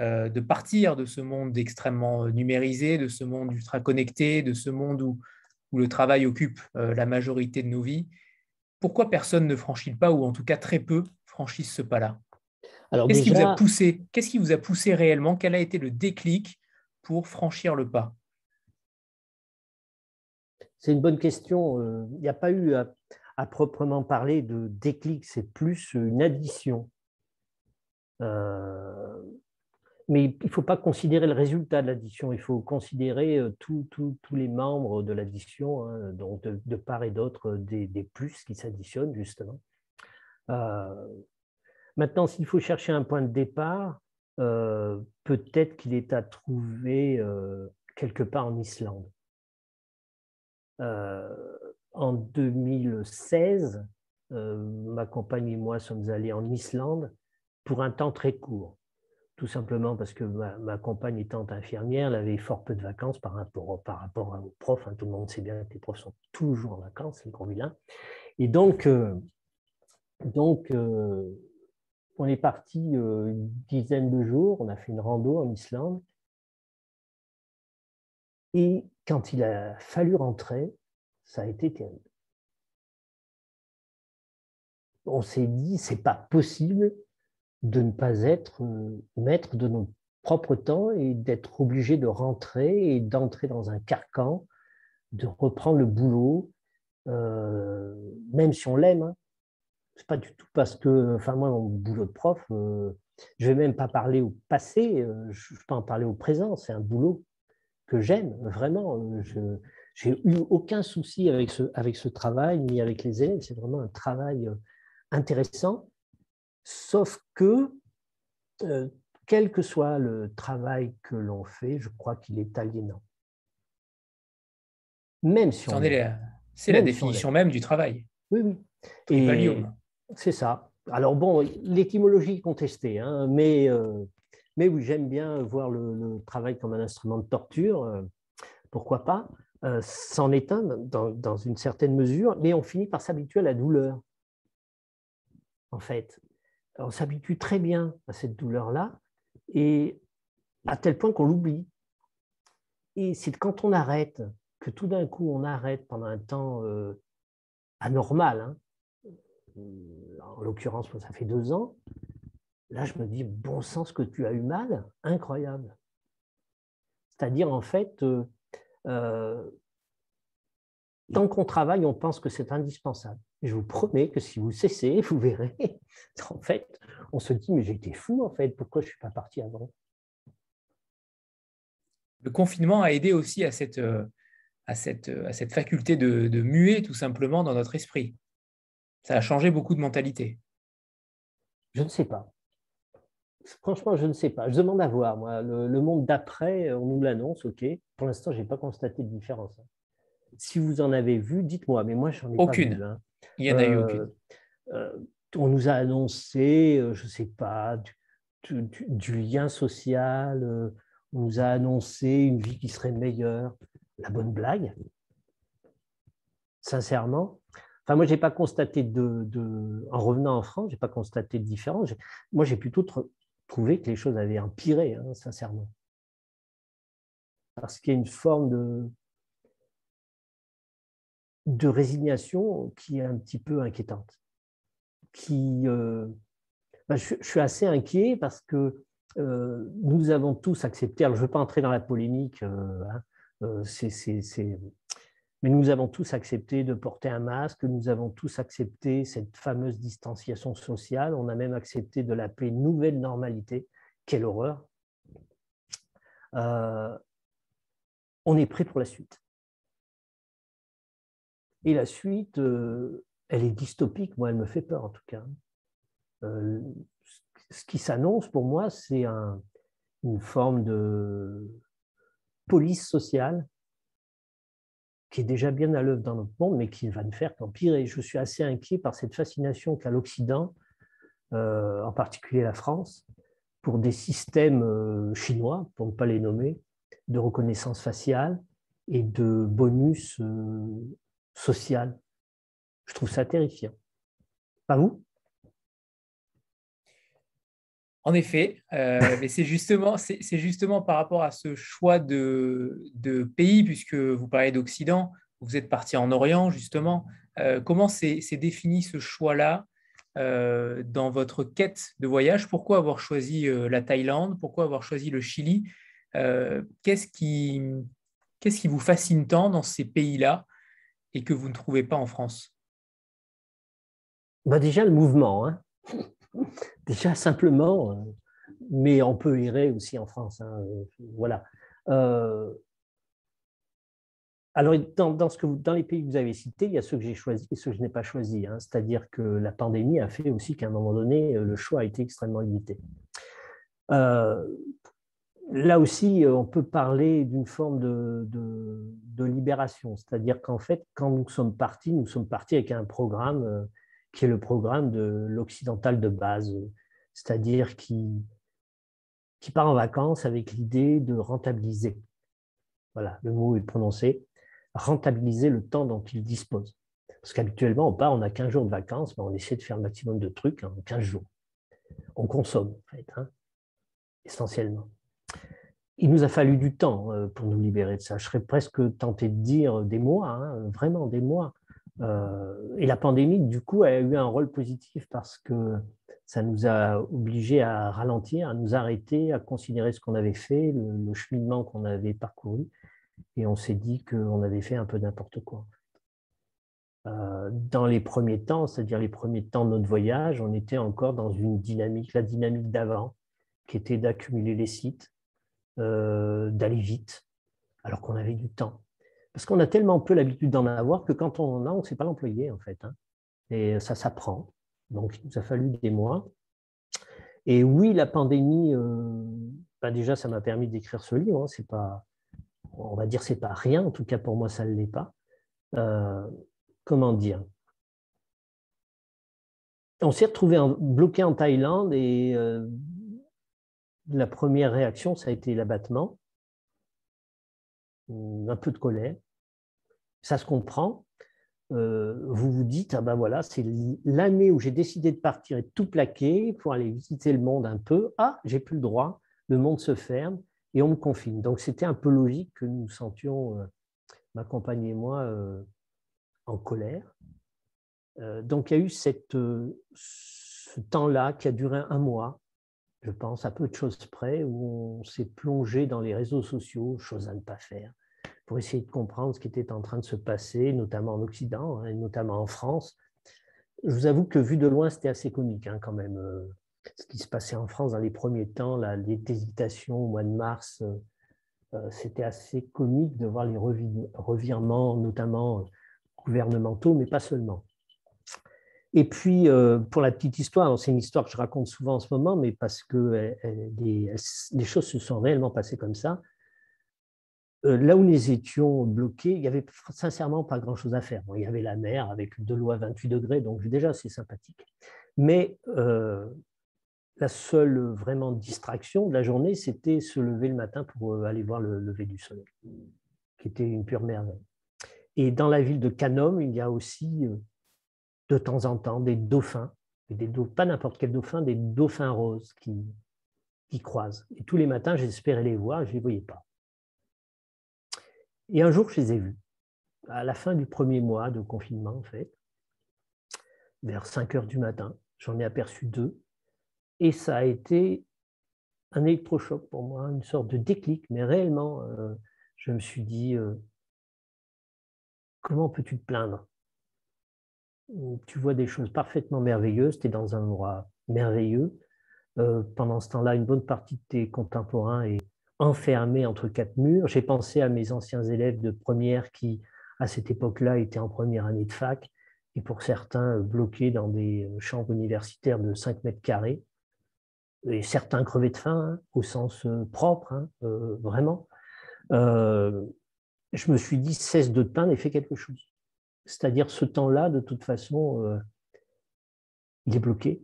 euh, partir de ce monde extrêmement numérisé, de ce monde ultra connecté, de ce monde où, le travail occupe euh, la majorité de nos vies Pourquoi personne ne franchit pas, ou en tout cas très peu, franchissent ce pas-là? Qu'est-ce qui vous a poussé Qu'est-ce qui vous a poussé réellement? Quel a été le déclic pour franchir le pas? C'est une bonne question. Euh, il n'y a pas eu à, proprement parler de déclic, c'est plus une addition. Euh, mais il ne faut pas considérer le résultat de l'addition, il faut considérer euh, tous les membres de l'addition, hein, donc de, part et d'autre des, plus qui s'additionnent justement. Maintenant, s'il faut chercher un point de départ, euh, peut-être qu'il est à trouver euh, quelque part en Islande. Euh, en 2016, ma compagne et moi sommes allés en Islande pour un temps très court tout simplement parce que ma, compagne étant infirmière, elle avait fort peu de vacances par rapport, par rapport aux profs. Hein. Tout le monde sait bien que les profs sont toujours en vacances, c'est le gros vilain. Et donc, donc on est parti euh, une dizaine de jours, on a fait une rando en Islande. Et quand il a fallu rentrer, ça a été terrible. On s'est dit, c'est pas possible de ne pas être euh, maître de notre propre temps et d'être obligé de rentrer et d'entrer dans un carcan, de reprendre le boulot, euh, même si on l'aime, hein c'est pas du tout parce que, enfin moi, mon boulot de prof, euh, je vais même pas parler au passé, euh, je peux en parler au présent. C'est un boulot que j'aime vraiment. Je j'ai eu aucun souci avec ce, avec ce travail ni avec les élèves. C'est vraiment un travail euh, intéressant, sauf que quel que soit le travail que l'on fait, je crois qu'il est aliénant. Même si on. C'est la définition même du travail. Oui, oui. Et, c'est ça. Alors bon, l'étymologie est contestée, hein, mais, euh, mais oui, j'aime bien voir le, travail comme un instrument de torture, euh, pourquoi pas. Euh, c'en est un dans, une certaine mesure, mais on finit par s'habituer à la douleur, en fait. On s'habitue très bien à cette douleur-là, et à tel point qu'on l'oublie. Et c'est quand on arrête, que tout d'un coup on arrête pendant un temps anormal, hein, en l'occurrence, ça fait deux ans, là, je me dis, bon sens que tu as eu mal, incroyable. C'est-à-dire, en fait, euh, euh, tant qu'on travaille, on pense que c'est indispensable. je vous promets que si vous cessez, vous verrez, en fait, on se dit, mais j'étais fou, en fait, pourquoi je ne suis pas parti avant? Le confinement a aidé aussi à cette, euh, faculté de, de muer, tout simplement, dans notre esprit. Ça a changé beaucoup de mentalité. Je ne sais pas. Franchement, je ne sais pas. Je demande à voir. Moi, le, monde d'après, on nous l'annonce, ok. Pour l'instant, je n'ai pas constaté de différence. si vous en avez vu, dites-moi, mais moi, j'en ai aucune. pas vu. Hein. Il n'y en a eu aucune. on nous a annoncé, je ne sais pas, du, lien social, on nous a annoncé une vie qui serait meilleure. La bonne blague, sincèrement. Enfin, moi, je n'ai pas constaté de, En revenant en France, je n'ai pas constaté de différence. Moi, j'ai plutôt trouvé que les choses avaient empiré, hein, sincèrement. Parce qu'il y a une forme de, de résignation qui est un petit peu inquiétante. Qui, euh, ben, je, suis assez inquiet parce que euh, nous avons tous accepté, alors je ne veux pas entrer dans la polémique, euh, hein, c'est mais nous avons tous accepté de porter un masque, nous avons tous accepté cette fameuse distanciation sociale, on a même accepté de l'appeler nouvelle normalité. Quelle horreur euh, On est prêt pour la suite. Et la suite, euh, elle est dystopique, moi elle me fait peur en tout cas. Euh, ce qui s'annonce pour moi, c'est une forme de police sociale qui est déjà bien à l'œuvre dans notre monde, mais qui va ne faire qu'empirer. Je suis assez inquiet par cette fascination qu'a l'Occident, euh, en particulier la France, pour des systèmes euh, chinois, pour ne pas les nommer, de reconnaissance faciale et de bonus euh, social. Je trouve ça terrifiant. Pas vous? En effet, mais c'est justement, c'est justement par rapport à ce choix de, pays, puisque vous parlez d'Occident, vous êtes parti en Orient, justement. comment s'est défini ce choix-là dans votre quête de voyage? Pourquoi avoir choisi la Thaïlande? Pourquoi avoir choisi le Chili? Qu'est-ce qui, qu'est-ce qui vous fascine tant dans ces pays-là et que vous ne trouvez pas en France? Bah Déjà, le mouvement. Hein Déjà simplement, euh, mais on peut errer aussi en France. Hein, euh, voilà. Euh, alors, dans, les pays que vous avez cités, il y a ceux que j'ai choisis et ceux que je n'ai pas choisis. Hein. C'est-à-dire que la pandémie a fait aussi qu'à un moment donné, le choix a été extrêmement limité. là aussi, on peut parler d'une forme de libération. C'est-à-dire qu'en fait, quand nous sommes partis, nous sommes partis avec un programme qui est le programme de l'occidental de base, c'est-à-dire qui, qui part en vacances avec l'idée de rentabiliser. Voilà, le mot est prononcé, rentabiliser le temps dont il dispose. Parce qu'habituellement, on part, on a 15 jours de vacances, mais on essaie de faire le maximum de trucs en 15 jours. On consomme, en fait, hein, essentiellement. Il nous a fallu du temps euh, pour nous libérer de ça. Je serais presque tenté de dire des mois, hein, vraiment des mois. Euh, et la pandémie, du coup, a eu un rôle positif parce que ça nous a obligés à ralentir, à nous arrêter, à considérer ce qu'on avait fait, le, cheminement qu'on avait parcouru. Et on s'est dit qu'on avait fait un peu n'importe quoi. Euh, dans les premiers temps, c'est-à-dire les premiers temps de notre voyage, on était encore dans une dynamique, la dynamique d'avant, qui était d'accumuler les sites, euh, d'aller vite, alors qu'on avait du temps. Parce qu'on a tellement peu l'habitude d'en avoir que quand on en a, on ne sait pas l'employer, en fait. Hein. Et ça s'apprend. Donc, il nous a fallu des mois. Et oui, la pandémie, euh, bah, déjà, ça m'a permis d'écrire ce livre. Hein. C'est pas, on va dire, c'est pas rien. En tout cas, pour moi, ça ne l'est pas. Euh, comment dire? On s'est retrouvé bloqué en Thaïlande et euh, la première réaction, ça a été l'abattement, un peu de colère ça se comprend. Euh, vous vous dites, ah ben voilà, c'est l'année où j'ai décidé de partir et de tout plaquer pour aller visiter le monde un peu. Ah, j'ai plus le droit, le monde se ferme et on me confine. Donc c'était un peu logique que nous sentions, euh, ma compagne et moi, euh, en colère. donc il y a eu cette, ce temps-là qui a duré un mois, je pense, à peu de choses près, où on s'est plongé dans les réseaux sociaux, chose à ne pas faire pour essayer de comprendre ce qui était en train de se passer, notamment en Occident, hein, et notamment en France. Je vous avoue que vu de loin, c'était assez comique hein, quand même. Euh, ce qui se passait en France dans les premiers temps, les hésitations au mois de mars, euh, euh, c'était assez comique de voir les revirements, notamment gouvernementaux, mais pas seulement. Et puis, pour la petite histoire, c'est une histoire que je raconte souvent en ce moment, mais parce que les, les choses se sont réellement passées comme ça. Là où nous étions bloqués, il n'y avait sincèrement pas grand-chose à faire. il y avait la mer avec de l'eau à 28 degrés, donc déjà c'est sympathique. Mais la seule vraiment distraction de la journée, c'était se lever le matin pour aller voir le lever du soleil, qui était une pure merveille. Et dans la ville de Canom, il y a aussi de temps en temps des dauphins, des pas n'importe quel dauphin, des dauphins roses qui, qui croisent. Et tous les matins, j'espérais les voir et je ne les voyais pas. Et un jour, je les ai vus, à la fin du premier mois de confinement, en fait, vers 5 heures du matin. J'en ai aperçu deux. Et ça a été un électrochoc pour moi, une sorte de déclic. Mais réellement, euh, je me suis dit, euh, comment peux-tu te plaindre? Tu vois des choses parfaitement merveilleuses, tu es dans un endroit merveilleux. Euh, pendant ce temps-là, une bonne partie de tes contemporains est enfermée entre quatre murs. J'ai pensé à mes anciens élèves de première qui, à cette époque-là, étaient en première année de fac et pour certains bloqués dans des chambres universitaires de 5 mètres carrés. Et certains crevés de faim, hein, au sens euh, propre, hein, euh, vraiment. je me suis dit, cesse de te plaindre et fais quelque chose. C'est-à-dire ce temps-là, de toute façon, euh, il est bloqué.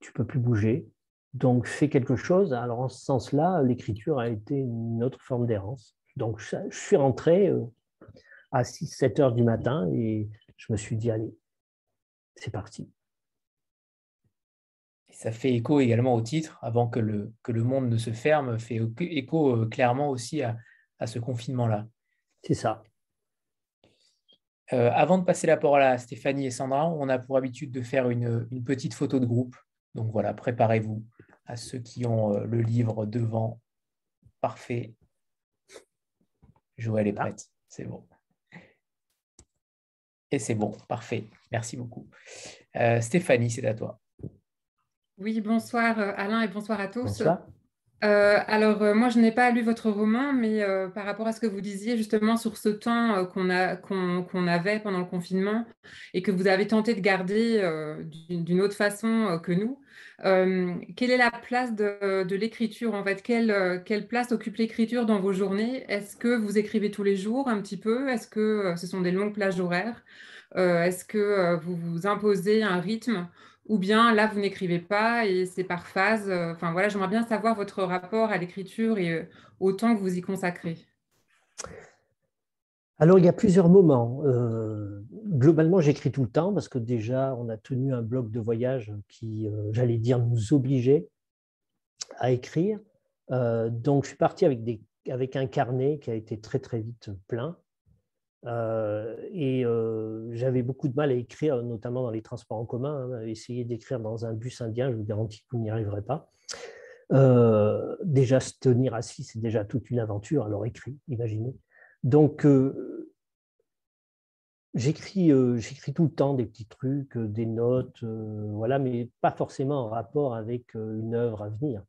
Tu ne peux plus bouger. Donc fais quelque chose. Alors en ce sens-là, l'écriture a été une autre forme d'errance. Donc je suis rentré euh, à 6-7 heures du matin et je me suis dit, allez, c'est parti. ça fait écho également au titre, avant que le, que le monde ne se ferme, fait écho euh, clairement aussi à, à ce confinement-là. C'est ça. Euh, avant de passer la parole à Stéphanie et Sandra, on a pour habitude de faire une, petite photo de groupe. Donc voilà, préparez-vous à ceux qui ont euh, le livre devant. Parfait. Joël est prête. C'est bon. Et c'est bon, parfait. Merci beaucoup. Euh, Stéphanie, c'est à toi. Oui, bonsoir Alain et bonsoir à tous. Bonsoir. Euh, alors, euh, moi, je n'ai pas lu votre roman, mais euh, par rapport à ce que vous disiez justement sur ce temps qu'on avait pendant le confinement et que vous avez tenté de garder d'une autre façon que nous, quelle est la place de, l'écriture en fait? Quelle, quelle, place occupe l'écriture dans vos journées? Est-ce que vous écrivez tous les jours un petit peu? Est-ce que ce sont des longues plages horaires? Est-ce que vous vous imposez un rythme ou bien là, vous n'écrivez pas et c'est par phase. Euh, enfin voilà, j'aimerais bien savoir votre rapport à l'écriture et euh, au temps que vous y consacrez. Alors, il y a plusieurs moments. Euh, globalement, j'écris tout le temps parce que déjà, on a tenu un blog de voyage qui, j'allais dire, nous obligeait à écrire. donc, je suis parti avec, avec un carnet qui a été très, très vite plein. Euh, et euh, j'avais beaucoup de mal à écrire, notamment dans les transports en commun. Hein, essayer d'écrire dans un bus indien, je vous garantis que vous n'y arriverez pas. Euh, déjà, se tenir assis, c'est déjà toute une aventure, alors écrit, imaginez. Donc, j'écris tout le temps des petits trucs, des notes, voilà, mais pas forcément en rapport avec une œuvre à venir.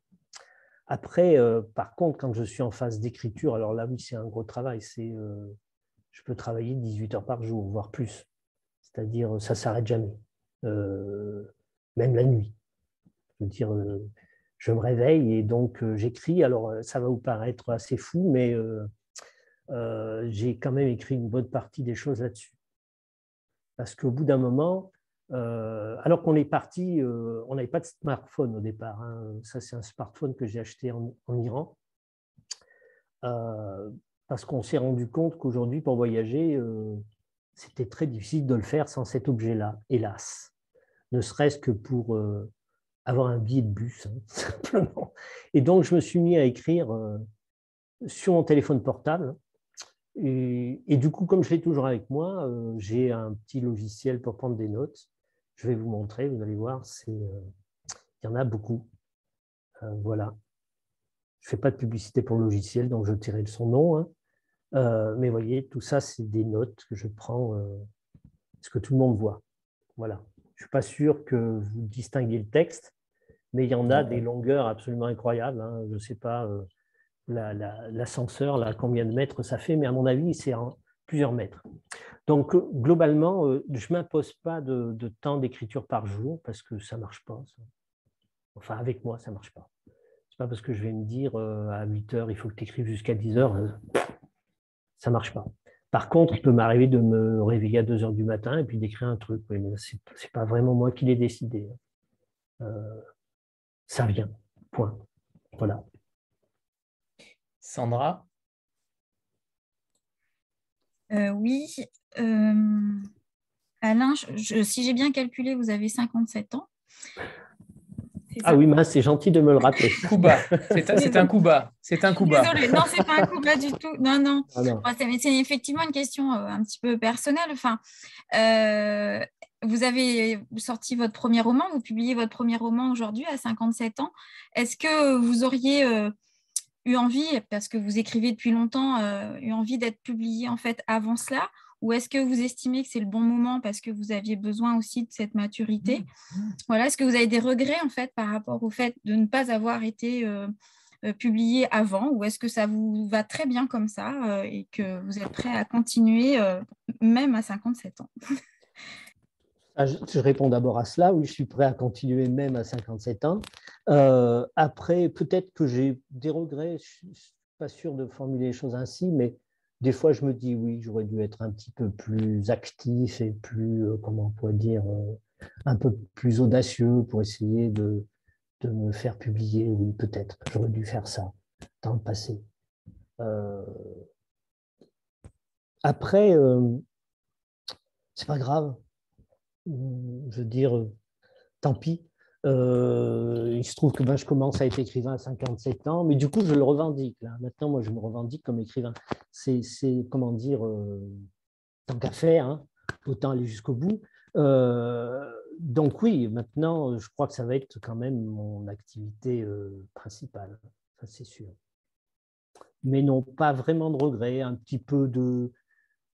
Après, par contre, quand je suis en phase d'écriture, alors là, oui, c'est un gros travail, c'est je peux travailler 18 heures par jour, voire plus. C'est-à-dire, ça ne s'arrête jamais, euh, même la nuit. Je veux dire, euh, je me réveille et donc euh, j'écris. Alors, ça va vous paraître assez fou, mais j'ai quand même écrit une bonne partie des choses là-dessus. Parce qu'au bout d'un moment, alors qu'on est parti, on n'avait pas de smartphone au départ. Hein. Ça, c'est un smartphone que j'ai acheté en, en Iran parce qu'on s'est rendu compte qu'aujourd'hui, pour voyager, euh, c'était très difficile de le faire sans cet objet-là, hélas. Ne serait-ce que pour euh, avoir un billet de bus, hein, simplement. Et donc, je me suis mis à écrire euh, sur mon téléphone portable. Et, du coup, comme je l'ai toujours avec moi, j'ai un petit logiciel pour prendre des notes. Je vais vous montrer, vous allez voir, il y en a beaucoup. voilà. Je ne fais pas de publicité pour le logiciel, donc je tairai son nom. Hein. Euh, mais vous voyez, tout ça, c'est des notes que je prends, euh, ce que tout le monde voit. Voilà. Je ne suis pas sûr que vous distinguez le texte, mais il y en a des longueurs absolument incroyables. Hein. Je ne sais pas euh, l'ascenseur, là, combien de mètres ça fait, mais à mon avis, c'est en plusieurs mètres. Donc, globalement, je ne m'impose pas de, temps d'écriture par jour parce que ça ne marche pas. Enfin, avec moi, ça ne marche pas. Ce n'est pas parce que je vais me dire à 8 heures, il faut que tu écrives jusqu'à 10 heures ça marche pas. Par contre, il peut m'arriver de me réveiller à 2 heures du matin et puis d'écrire un truc. mais ce n'est pas vraiment moi qui l'ai décidé. Euh, ça vient. Point. Voilà. Sandra? Euh, Oui. Euh, Alain, si j'ai bien calculé, vous avez 57 ans. Ah oui, c'est gentil de me le rappeler. c'est un coup bas. C'est un bas. Désolée, non, c'est pas un coup bas du tout. Non, non. Ah c'est effectivement une question euh, un petit peu personnelle. Enfin, euh, vous avez sorti votre premier roman, vous publiez votre premier roman aujourd'hui à 57 ans. Est-ce que vous auriez euh, eu envie, parce que vous écrivez depuis longtemps, eu envie d'être publié en fait avant cela ou est-ce que vous estimez que c'est le bon moment parce que vous aviez besoin aussi de cette maturité. Voilà, est-ce que vous avez des regrets en fait par rapport au fait de ne pas avoir été euh, euh, publié avant ou est-ce que ça vous va très bien comme ça euh, et que vous êtes prêt à continuer même à 57 ans ah, je réponds d'abord à cela. Oui, je suis prêt à continuer même à 57 ans. après, peut-être que j'ai des regrets. Je ne suis pas sûr de formuler les choses ainsi, mais des fois, je me dis, oui, j'aurais dû être un petit peu plus actif et plus, euh, comment on pourrait dire, euh, un peu plus audacieux pour essayer de, de me faire publier. Oui, peut-être, j'aurais dû faire ça dans le passé. Euh, après, c'est pas grave. Je veux dire, tant pis. Euh, il se trouve que ben, je commence à être écrivain à 57 ans, mais du coup, je le revendique. Là. Maintenant, moi, je me revendique comme écrivain. C'est, comment dire, euh, tant qu'à faire, hein, autant aller jusqu'au bout. Euh, donc oui, maintenant, je crois que ça va être quand même mon activité principale, ça c'est sûr. Mais non, pas vraiment de regret, un petit peu de,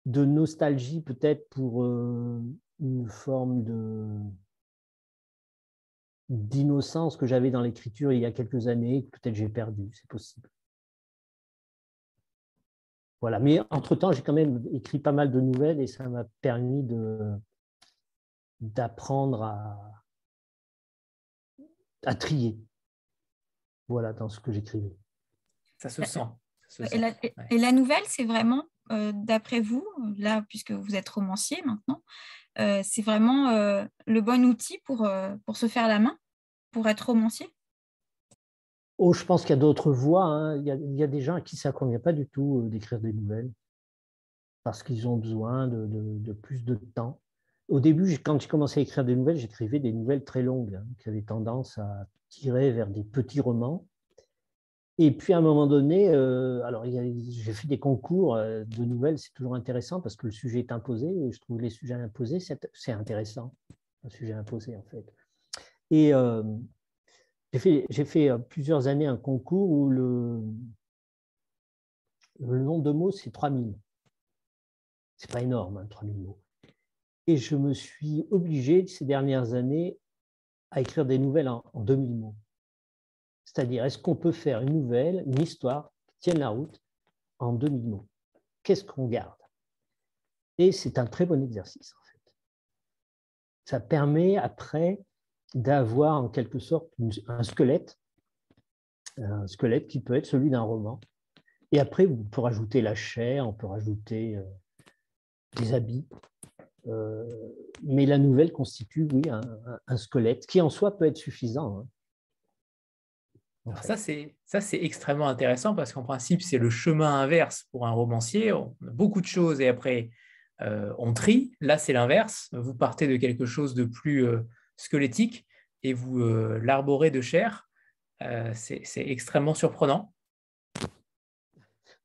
de nostalgie peut-être pour une forme de d'innocence que j'avais dans l'écriture il y a quelques années, que peut-être j'ai perdu, c'est possible. Voilà, mais entre-temps, j'ai quand même écrit pas mal de nouvelles et ça m'a permis de, d'apprendre à, à trier. Voilà, dans ce que j'écrivais. Ça se sent. Et, la, nouvelle, c'est vraiment, euh, d'après vous, là, puisque vous êtes romancier maintenant, euh, c'est vraiment euh, le bon outil pour, pour se faire la main pour être romancier Oh, je pense qu'il y a d'autres voies. Hein. Il, y a, des gens à qui ça ne convient pas du tout euh, d'écrire des nouvelles parce qu'ils ont besoin de, plus de temps. Au début, quand j'ai commencé à écrire des nouvelles, j'écrivais des nouvelles très longues hein, qui avaient tendance à tirer vers des petits romans. Et puis à un moment donné, euh, alors j'ai fait des concours euh, de nouvelles, c'est toujours intéressant parce que le sujet est imposé et je trouve les sujets imposés, c'est intéressant, un sujet imposé en fait. Et euh, j'ai fait, euh, plusieurs années un concours où le, le nombre de mots, c'est 3000. C'est pas énorme, hein, 3000 mots. Et je me suis obligé ces dernières années à écrire des nouvelles en, en 2000 mots. C'est-à-dire, est-ce qu'on peut faire une nouvelle, une histoire qui tienne la route en 2000 mots Qu'est-ce qu'on garde? Et c'est un très bon exercice, en fait. Ça permet après d'avoir en quelque sorte un squelette, un squelette qui peut être celui d'un roman. Et après, on peut rajouter la chair, on peut rajouter euh, des habits. Euh, mais la nouvelle constitue, oui, un, squelette qui en soi peut être suffisant. Hein. Ça, c'est extrêmement intéressant parce qu'en principe, c'est le chemin inverse pour un romancier. On a beaucoup de choses et après, euh, on trie. Là, c'est l'inverse. Vous partez de quelque chose de plus squelettique et vous euh, l'arborez de chair, euh, c'est extrêmement surprenant.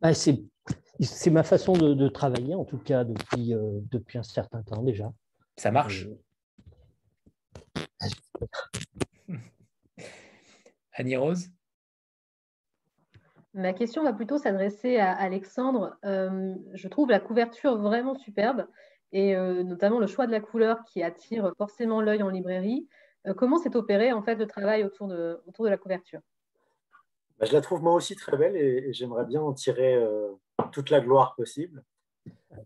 Bah, c'est ma façon de, travailler, en tout cas depuis, euh, depuis un certain temps déjà. Ça marche. Annie Rose? Ma question va plutôt s'adresser à Alexandre. je trouve la couverture vraiment superbe et notamment le choix de la couleur qui attire forcément l'œil en librairie. Euh, comment s'est opéré en fait le travail autour de, autour de la couverture? Bah, Je la trouve moi aussi très belle et, j'aimerais bien en tirer euh, toute la gloire possible.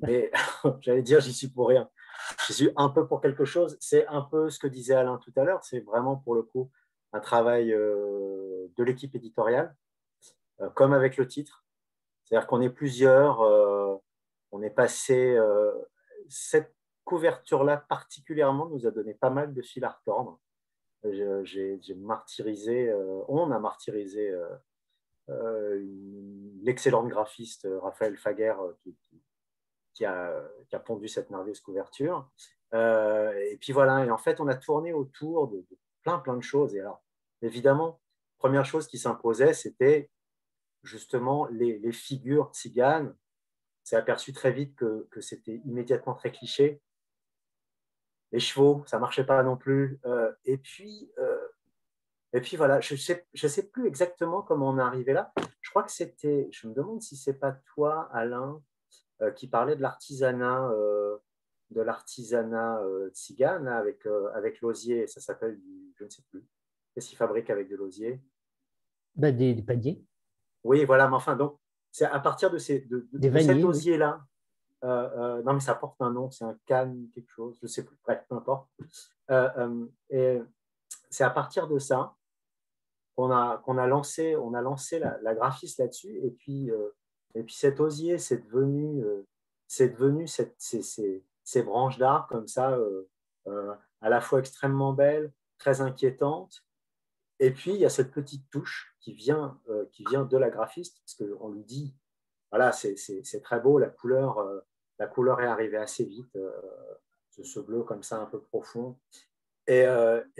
Mais j'allais dire, j'y suis pour rien. J'y suis un peu pour quelque chose. C'est un peu ce que disait Alain tout à l'heure. C'est vraiment pour le coup un travail euh, de l'équipe éditoriale, comme avec le titre. C'est-à-dire qu'on est plusieurs on est passé. cette couverture-là, particulièrement, nous a donné pas mal de fil à retordre. J'ai martyrisé, on a martyrisé l'excellente graphiste Raphaël Faguer qui, a, pondu cette merveilleuse couverture. et puis voilà, et en fait, on a tourné autour de plein, plein de choses. Et alors, évidemment, première chose qui s'imposait, c'était justement les, figures tziganes. C'est aperçu très vite que, c'était immédiatement très cliché. Les chevaux, ça marchait pas non plus. Euh, et puis, euh, et puis voilà, je sais, je sais plus exactement comment on est arrivé là. Je crois que c'était, je me demande si c'est pas toi, Alain, euh, qui parlait de l'artisanat, de l'artisanat tzigane avec avec l'osier. Ça s'appelle, je ne sais plus. Qu'est-ce qu'ils fabriquent avec de l'osier? Bah, des, paniers. Oui, voilà, mais enfin, donc, c'est à partir de, ces, de, cet osier-là. Euh, euh, non, mais ça porte un nom, c'est un canne, quelque chose, je ne sais plus, bref, peu importe. Euh, et c'est à partir de ça qu'on a, qu'on a lancé, on a lancé la, la graphiste là-dessus. Et puis, et puis cet osier, c'est devenu, c'est devenu cette, ces, ces, ces, branches d'art comme ça, à la fois extrêmement belles, très inquiétantes, et puis, il y a cette petite touche qui vient, euh, qui vient de la graphiste, parce qu'on lui dit, voilà, c'est très beau, la couleur, euh, la couleur est arrivée assez vite, euh, ce, bleu comme ça, un peu profond. Et,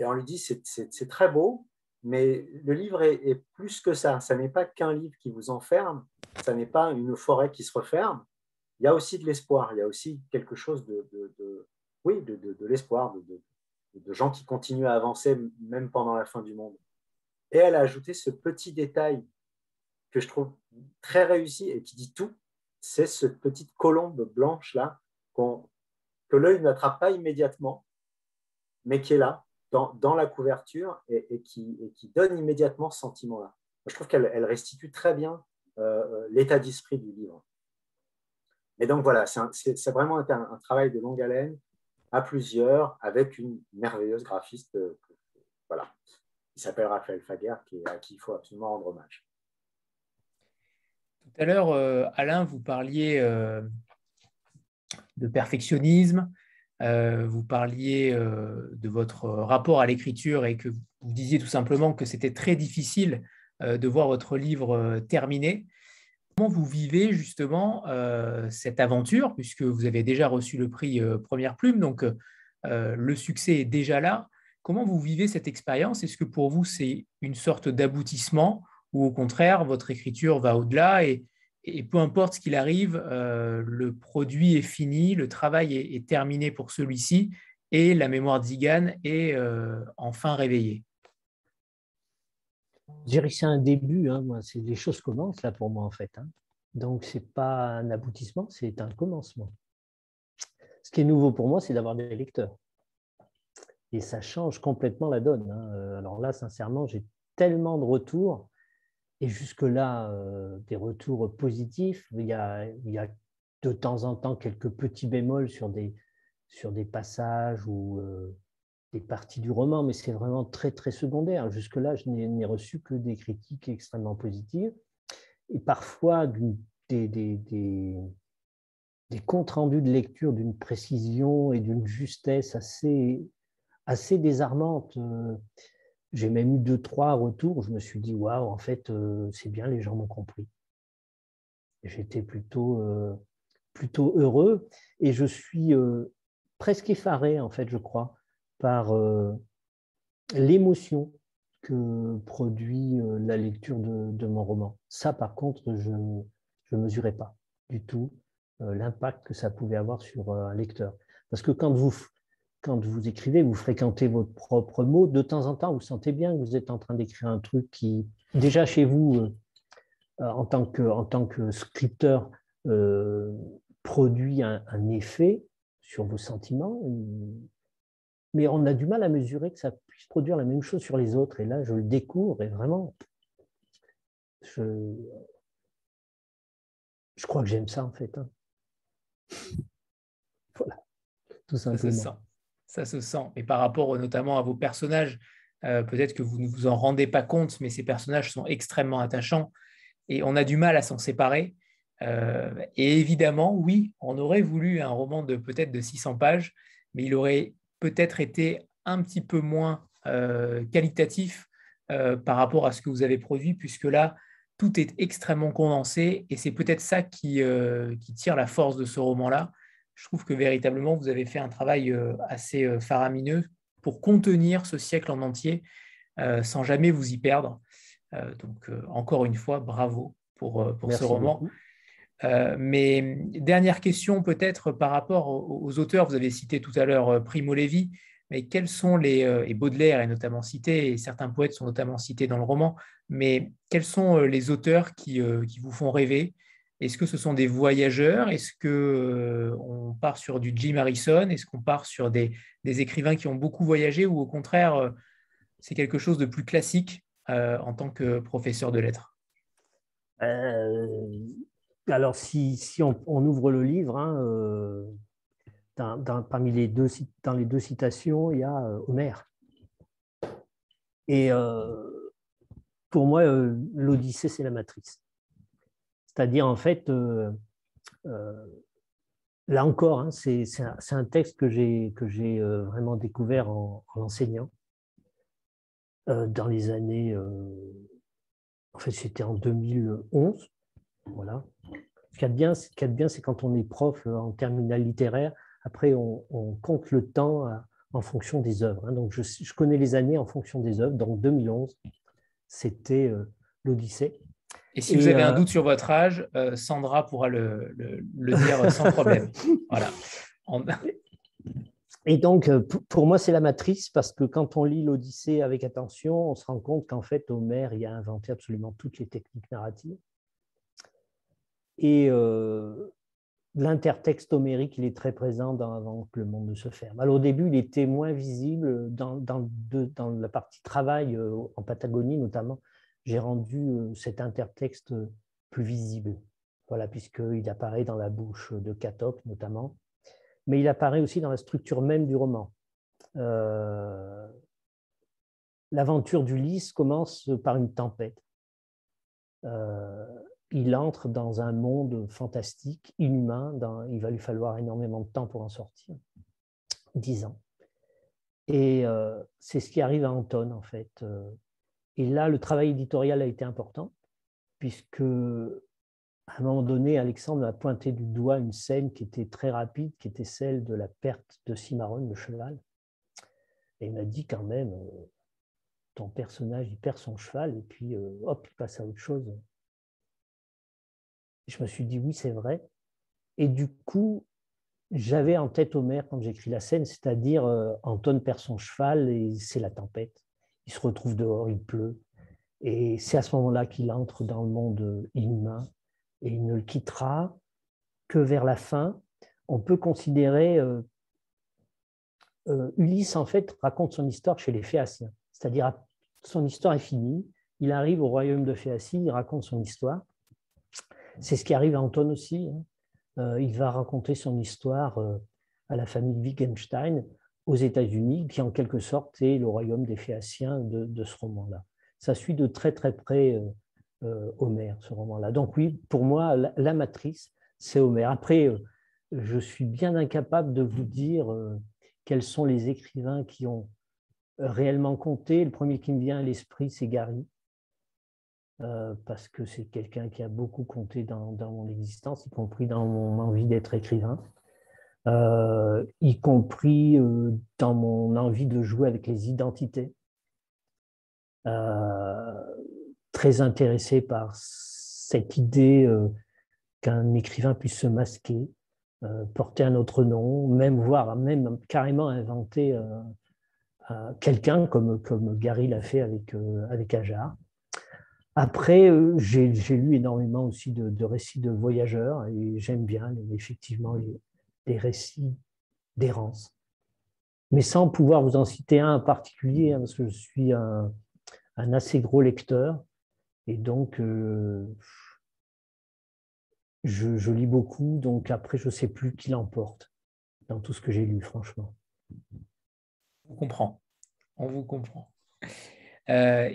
on lui dit, c'est très beau, mais le livre est, plus que ça. Ça n'est pas qu'un livre qui vous enferme, ça n'est pas une forêt qui se referme. Il y a aussi de l'espoir, il y a aussi quelque chose de, de oui, de, de l'espoir, de gens qui continuent à avancer même pendant la fin du monde. Et elle a ajouté ce petit détail que je trouve très réussi et qui dit tout, c'est cette petite colombe blanche-là que l'œil n'attrape pas immédiatement, mais qui est là, dans, la couverture, et, qui, donne immédiatement ce sentiment-là. Je trouve qu'elle restitue très bien euh, euh, l'état d'esprit du livre. Et donc voilà, c'est vraiment un, travail de longue haleine, à plusieurs, avec une merveilleuse graphiste. Euh, voilà qui s'appelle Raphaël Faguer, qui, à qui il faut absolument rendre hommage. Tout à l'heure, euh, Alain, vous parliez euh, de perfectionnisme, vous parliez de votre rapport à l'écriture et que vous disiez tout simplement que c'était très difficile de voir votre livre terminé. Vous vivez justement cette aventure, puisque vous avez déjà reçu le prix Première Plume, donc le succès est déjà là. Comment vous vivez cette expérience? Est-ce que pour vous, c'est une sorte d'aboutissement ou au contraire, votre écriture va au-delà et, peu importe ce qu'il arrive, euh, le produit est fini, le travail est, terminé pour celui-ci et la mémoire d'Igan est euh, enfin réveillée? Je dirais que c'est un début, hein, les choses commencent là pour moi en fait. Hein. Donc ce n'est pas un aboutissement, c'est un commencement. Ce qui est nouveau pour moi, c'est d'avoir des lecteurs et ça change complètement la donne. Hein. Euh, alors là, sincèrement, j'ai tellement de retours, et jusque-là, euh, des retours positifs. Il y, a, il y, a, de temps en temps quelques petits bémols sur des, sur des passages ou euh, des parties du roman, mais c'est vraiment très, très secondaire. Jusque-là, je n'ai reçu que des critiques extrêmement positives, et parfois des, des, des, des comptes rendus de lecture d'une précision et d'une justesse assez assez désarmante. Euh, j'ai même eu deux, trois retours je me suis dit, waouh, en fait, euh, c'est bien, les gens m'ont compris. J'étais plutôt, euh, plutôt heureux et je suis presque effaré, en fait, je crois, par l'émotion que produit la lecture de, mon roman. Ça, par contre, je ne mesurais pas du tout l'impact que ça pouvait avoir sur un lecteur. Parce que quand vous, écrivez, vous fréquentez votre propre mot, de temps en temps, vous sentez bien que vous êtes en train d'écrire un truc qui, déjà chez vous, euh, euh, en, tant que, scripteur, euh, produit un, effet sur vos sentiments. Mais on a du mal à mesurer que ça puisse produire la même chose sur les autres. Et là, je le découvre et vraiment, je, je crois que j'aime ça en fait. Hein. Voilà, tout simplement ça se sent. Et par rapport notamment à vos personnages, euh, peut-être que vous ne vous en rendez pas compte, mais ces personnages sont extrêmement attachants et on a du mal à s'en séparer. et évidemment, oui, on aurait voulu un roman de peut-être de 600 pages, mais il aurait peut-être été un petit peu moins qualitatif par rapport à ce que vous avez produit, puisque là, tout est extrêmement condensé et c'est peut-être ça qui, qui, tire la force de ce roman-là. Je trouve que véritablement, vous avez fait un travail assez faramineux pour contenir ce siècle en entier sans jamais vous y perdre. donc, encore une fois, bravo pour, pour ce roman. Mais dernière question peut-être par rapport aux, auteurs, vous avez cité tout à l'heure Primo Levi, mais quels sont les, euh, et Baudelaire est notamment cité, et certains poètes sont notamment cités dans le roman, mais quels sont euh, les auteurs qui, euh, qui vous font rêver? Est-ce que ce sont des voyageurs? Est-ce qu'on part sur du Jim Harrison? Est-ce qu'on part sur des, des, écrivains qui ont beaucoup voyagé? Ou au contraire, c'est quelque chose de plus classique en tant que professeur de lettres? Alors, si, on, ouvre le livre, hein, dans, parmi les deux, citations, il y a euh, Homère. Et euh, pour moi, euh, l'Odyssée, c'est la matrice. C'est-à-dire, en fait, là encore, hein, c'est un, texte que j'ai vraiment découvert en, l'enseignant dans les années. en fait, c'était en 2011. Voilà. Ce qu'il y a de bien, c'est quand on est prof en terminale littéraire, après, on, compte le temps euh, en fonction des œuvres. Hein. Donc, je, connais les années en fonction des œuvres. Donc, 2011, c'était euh, l'Odyssée. Et si vous avez un euh, doute sur votre âge, Sandra pourra le, dire sans problème. voilà. Et donc, pour moi, c'est la matrice parce que quand on lit l'Odyssée avec attention, on se rend compte qu'en fait, Homère y a inventé absolument toutes les techniques narratives. Et l'intertexte homérique, il est très présent dans Avant que le monde ne se ferme. Alors au début, il était moins visible dans, la partie travail euh, en Patagonie notamment. J'ai rendu euh, cet intertexte plus visible, voilà, puisqu'il apparaît dans la bouche de Catok notamment, mais il apparaît aussi dans la structure même du roman. Euh, l'aventure d'Ulysse commence par une tempête il entre dans un monde fantastique, inhumain. il va lui falloir énormément de temps pour en sortir, dix ans. Et euh, c'est ce qui arrive à Anton, en fait. Euh. Et là, le travail éditorial a été important, puisque à un moment donné, Alexandre a pointé du doigt une scène qui était très rapide, qui était celle de la perte de Cimarron, le cheval. Et il m'a dit quand même, euh, ton personnage, il perd son cheval, et puis hop, il passe à autre chose je me suis dit, oui, c'est vrai. Et du coup, j'avais en tête Homer quand j'écris la scène, c'est-à-dire euh, Anton perd son cheval et c'est la tempête. Il se retrouve dehors, il pleut. Et c'est à ce moment-là qu'il entre dans le monde inhumain et il ne le quittera que vers la fin. On peut considérer euh, euh, Ulysse, en fait, raconte son histoire chez les Phéaciens. C'est-à-dire, son histoire est finie. Il arrive au royaume de Phéacie, il raconte son histoire. C'est ce qui arrive à Anton aussi. Hein. Euh, il va raconter son histoire euh, à la famille Wittgenstein aux États-Unis, qui en quelque sorte est le royaume des Phéaciens de, ce roman-là. Ça suit de très très près euh, Homère, ce roman-là. Donc oui, pour moi, la, matrice, c'est Homère. Après, je suis bien incapable de vous dire quels sont les écrivains qui ont réellement compté. Le premier qui me vient à l'esprit, c'est Gary. Euh, parce que c'est quelqu'un qui a beaucoup compté dans, mon existence, y compris dans mon envie d'être écrivain, euh, y compris euh, dans mon envie de jouer avec les identités. très intéressé par cette idée qu'un écrivain puisse se masquer, porter un autre nom, même voir, même carrément inventer quelqu'un comme, comme Gary l'a fait avec, avec Ajar. Après, euh, j'ai lu énormément aussi de, récits de voyageurs et j'aime bien effectivement les, récits d'errance. Mais sans pouvoir vous en citer un en particulier, hein, parce que je suis un, assez gros lecteur et donc euh, je, lis beaucoup, donc après je ne sais plus qui l'emporte dans tout ce que j'ai lu, franchement. On comprend, on vous comprend.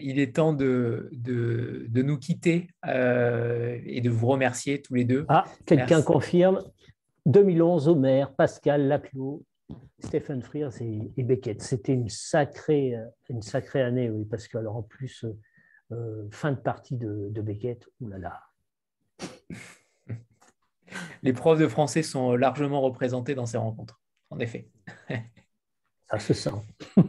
Il est temps de, de, nous quitter et de vous remercier tous les deux. Ah, quelqu'un confirme 2011, Homer, Pascal, Laclos, Stephen Frears et, Beckett. C'était une sacrée, une sacrée année, oui, parce que alors en plus, fin de partie de, de Beckett, oulala. Les profs de français sont largement représentés dans ces rencontres, en effet. Ça se sent.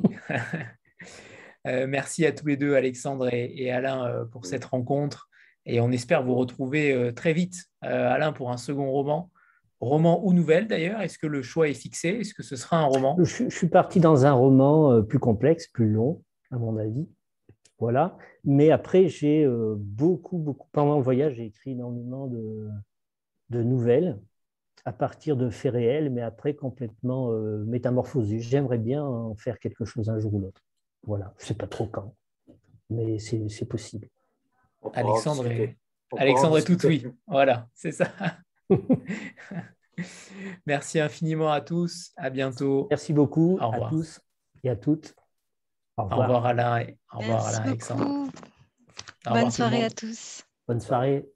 Euh, merci à tous les deux, Alexandre et, Alain, euh, pour cette rencontre. Et on espère vous retrouver euh, très vite, Alain, pour un second roman. Roman ou nouvelle d'ailleurs Est-ce que le choix est fixé? Est-ce que ce sera un roman? Je, suis parti dans un roman plus complexe, plus long, à mon avis. Voilà. Mais après, j'ai beaucoup, beaucoup, pendant le voyage, j'ai écrit énormément de, de nouvelles à partir de faits réels, mais après complètement euh, métamorphosés. J'aimerais bien en faire quelque chose un jour ou l'autre. Voilà, je ne sais pas trop quand, mais c'est possible. Alexandre est, Alexandre est tout oui. Voilà, c'est ça. Merci infiniment à tous. À bientôt. Merci beaucoup à tous et à toutes. Au revoir, au revoir Alain. Et, au revoir Alain Alexandre. Bonne soirée à tous. Bonne soirée.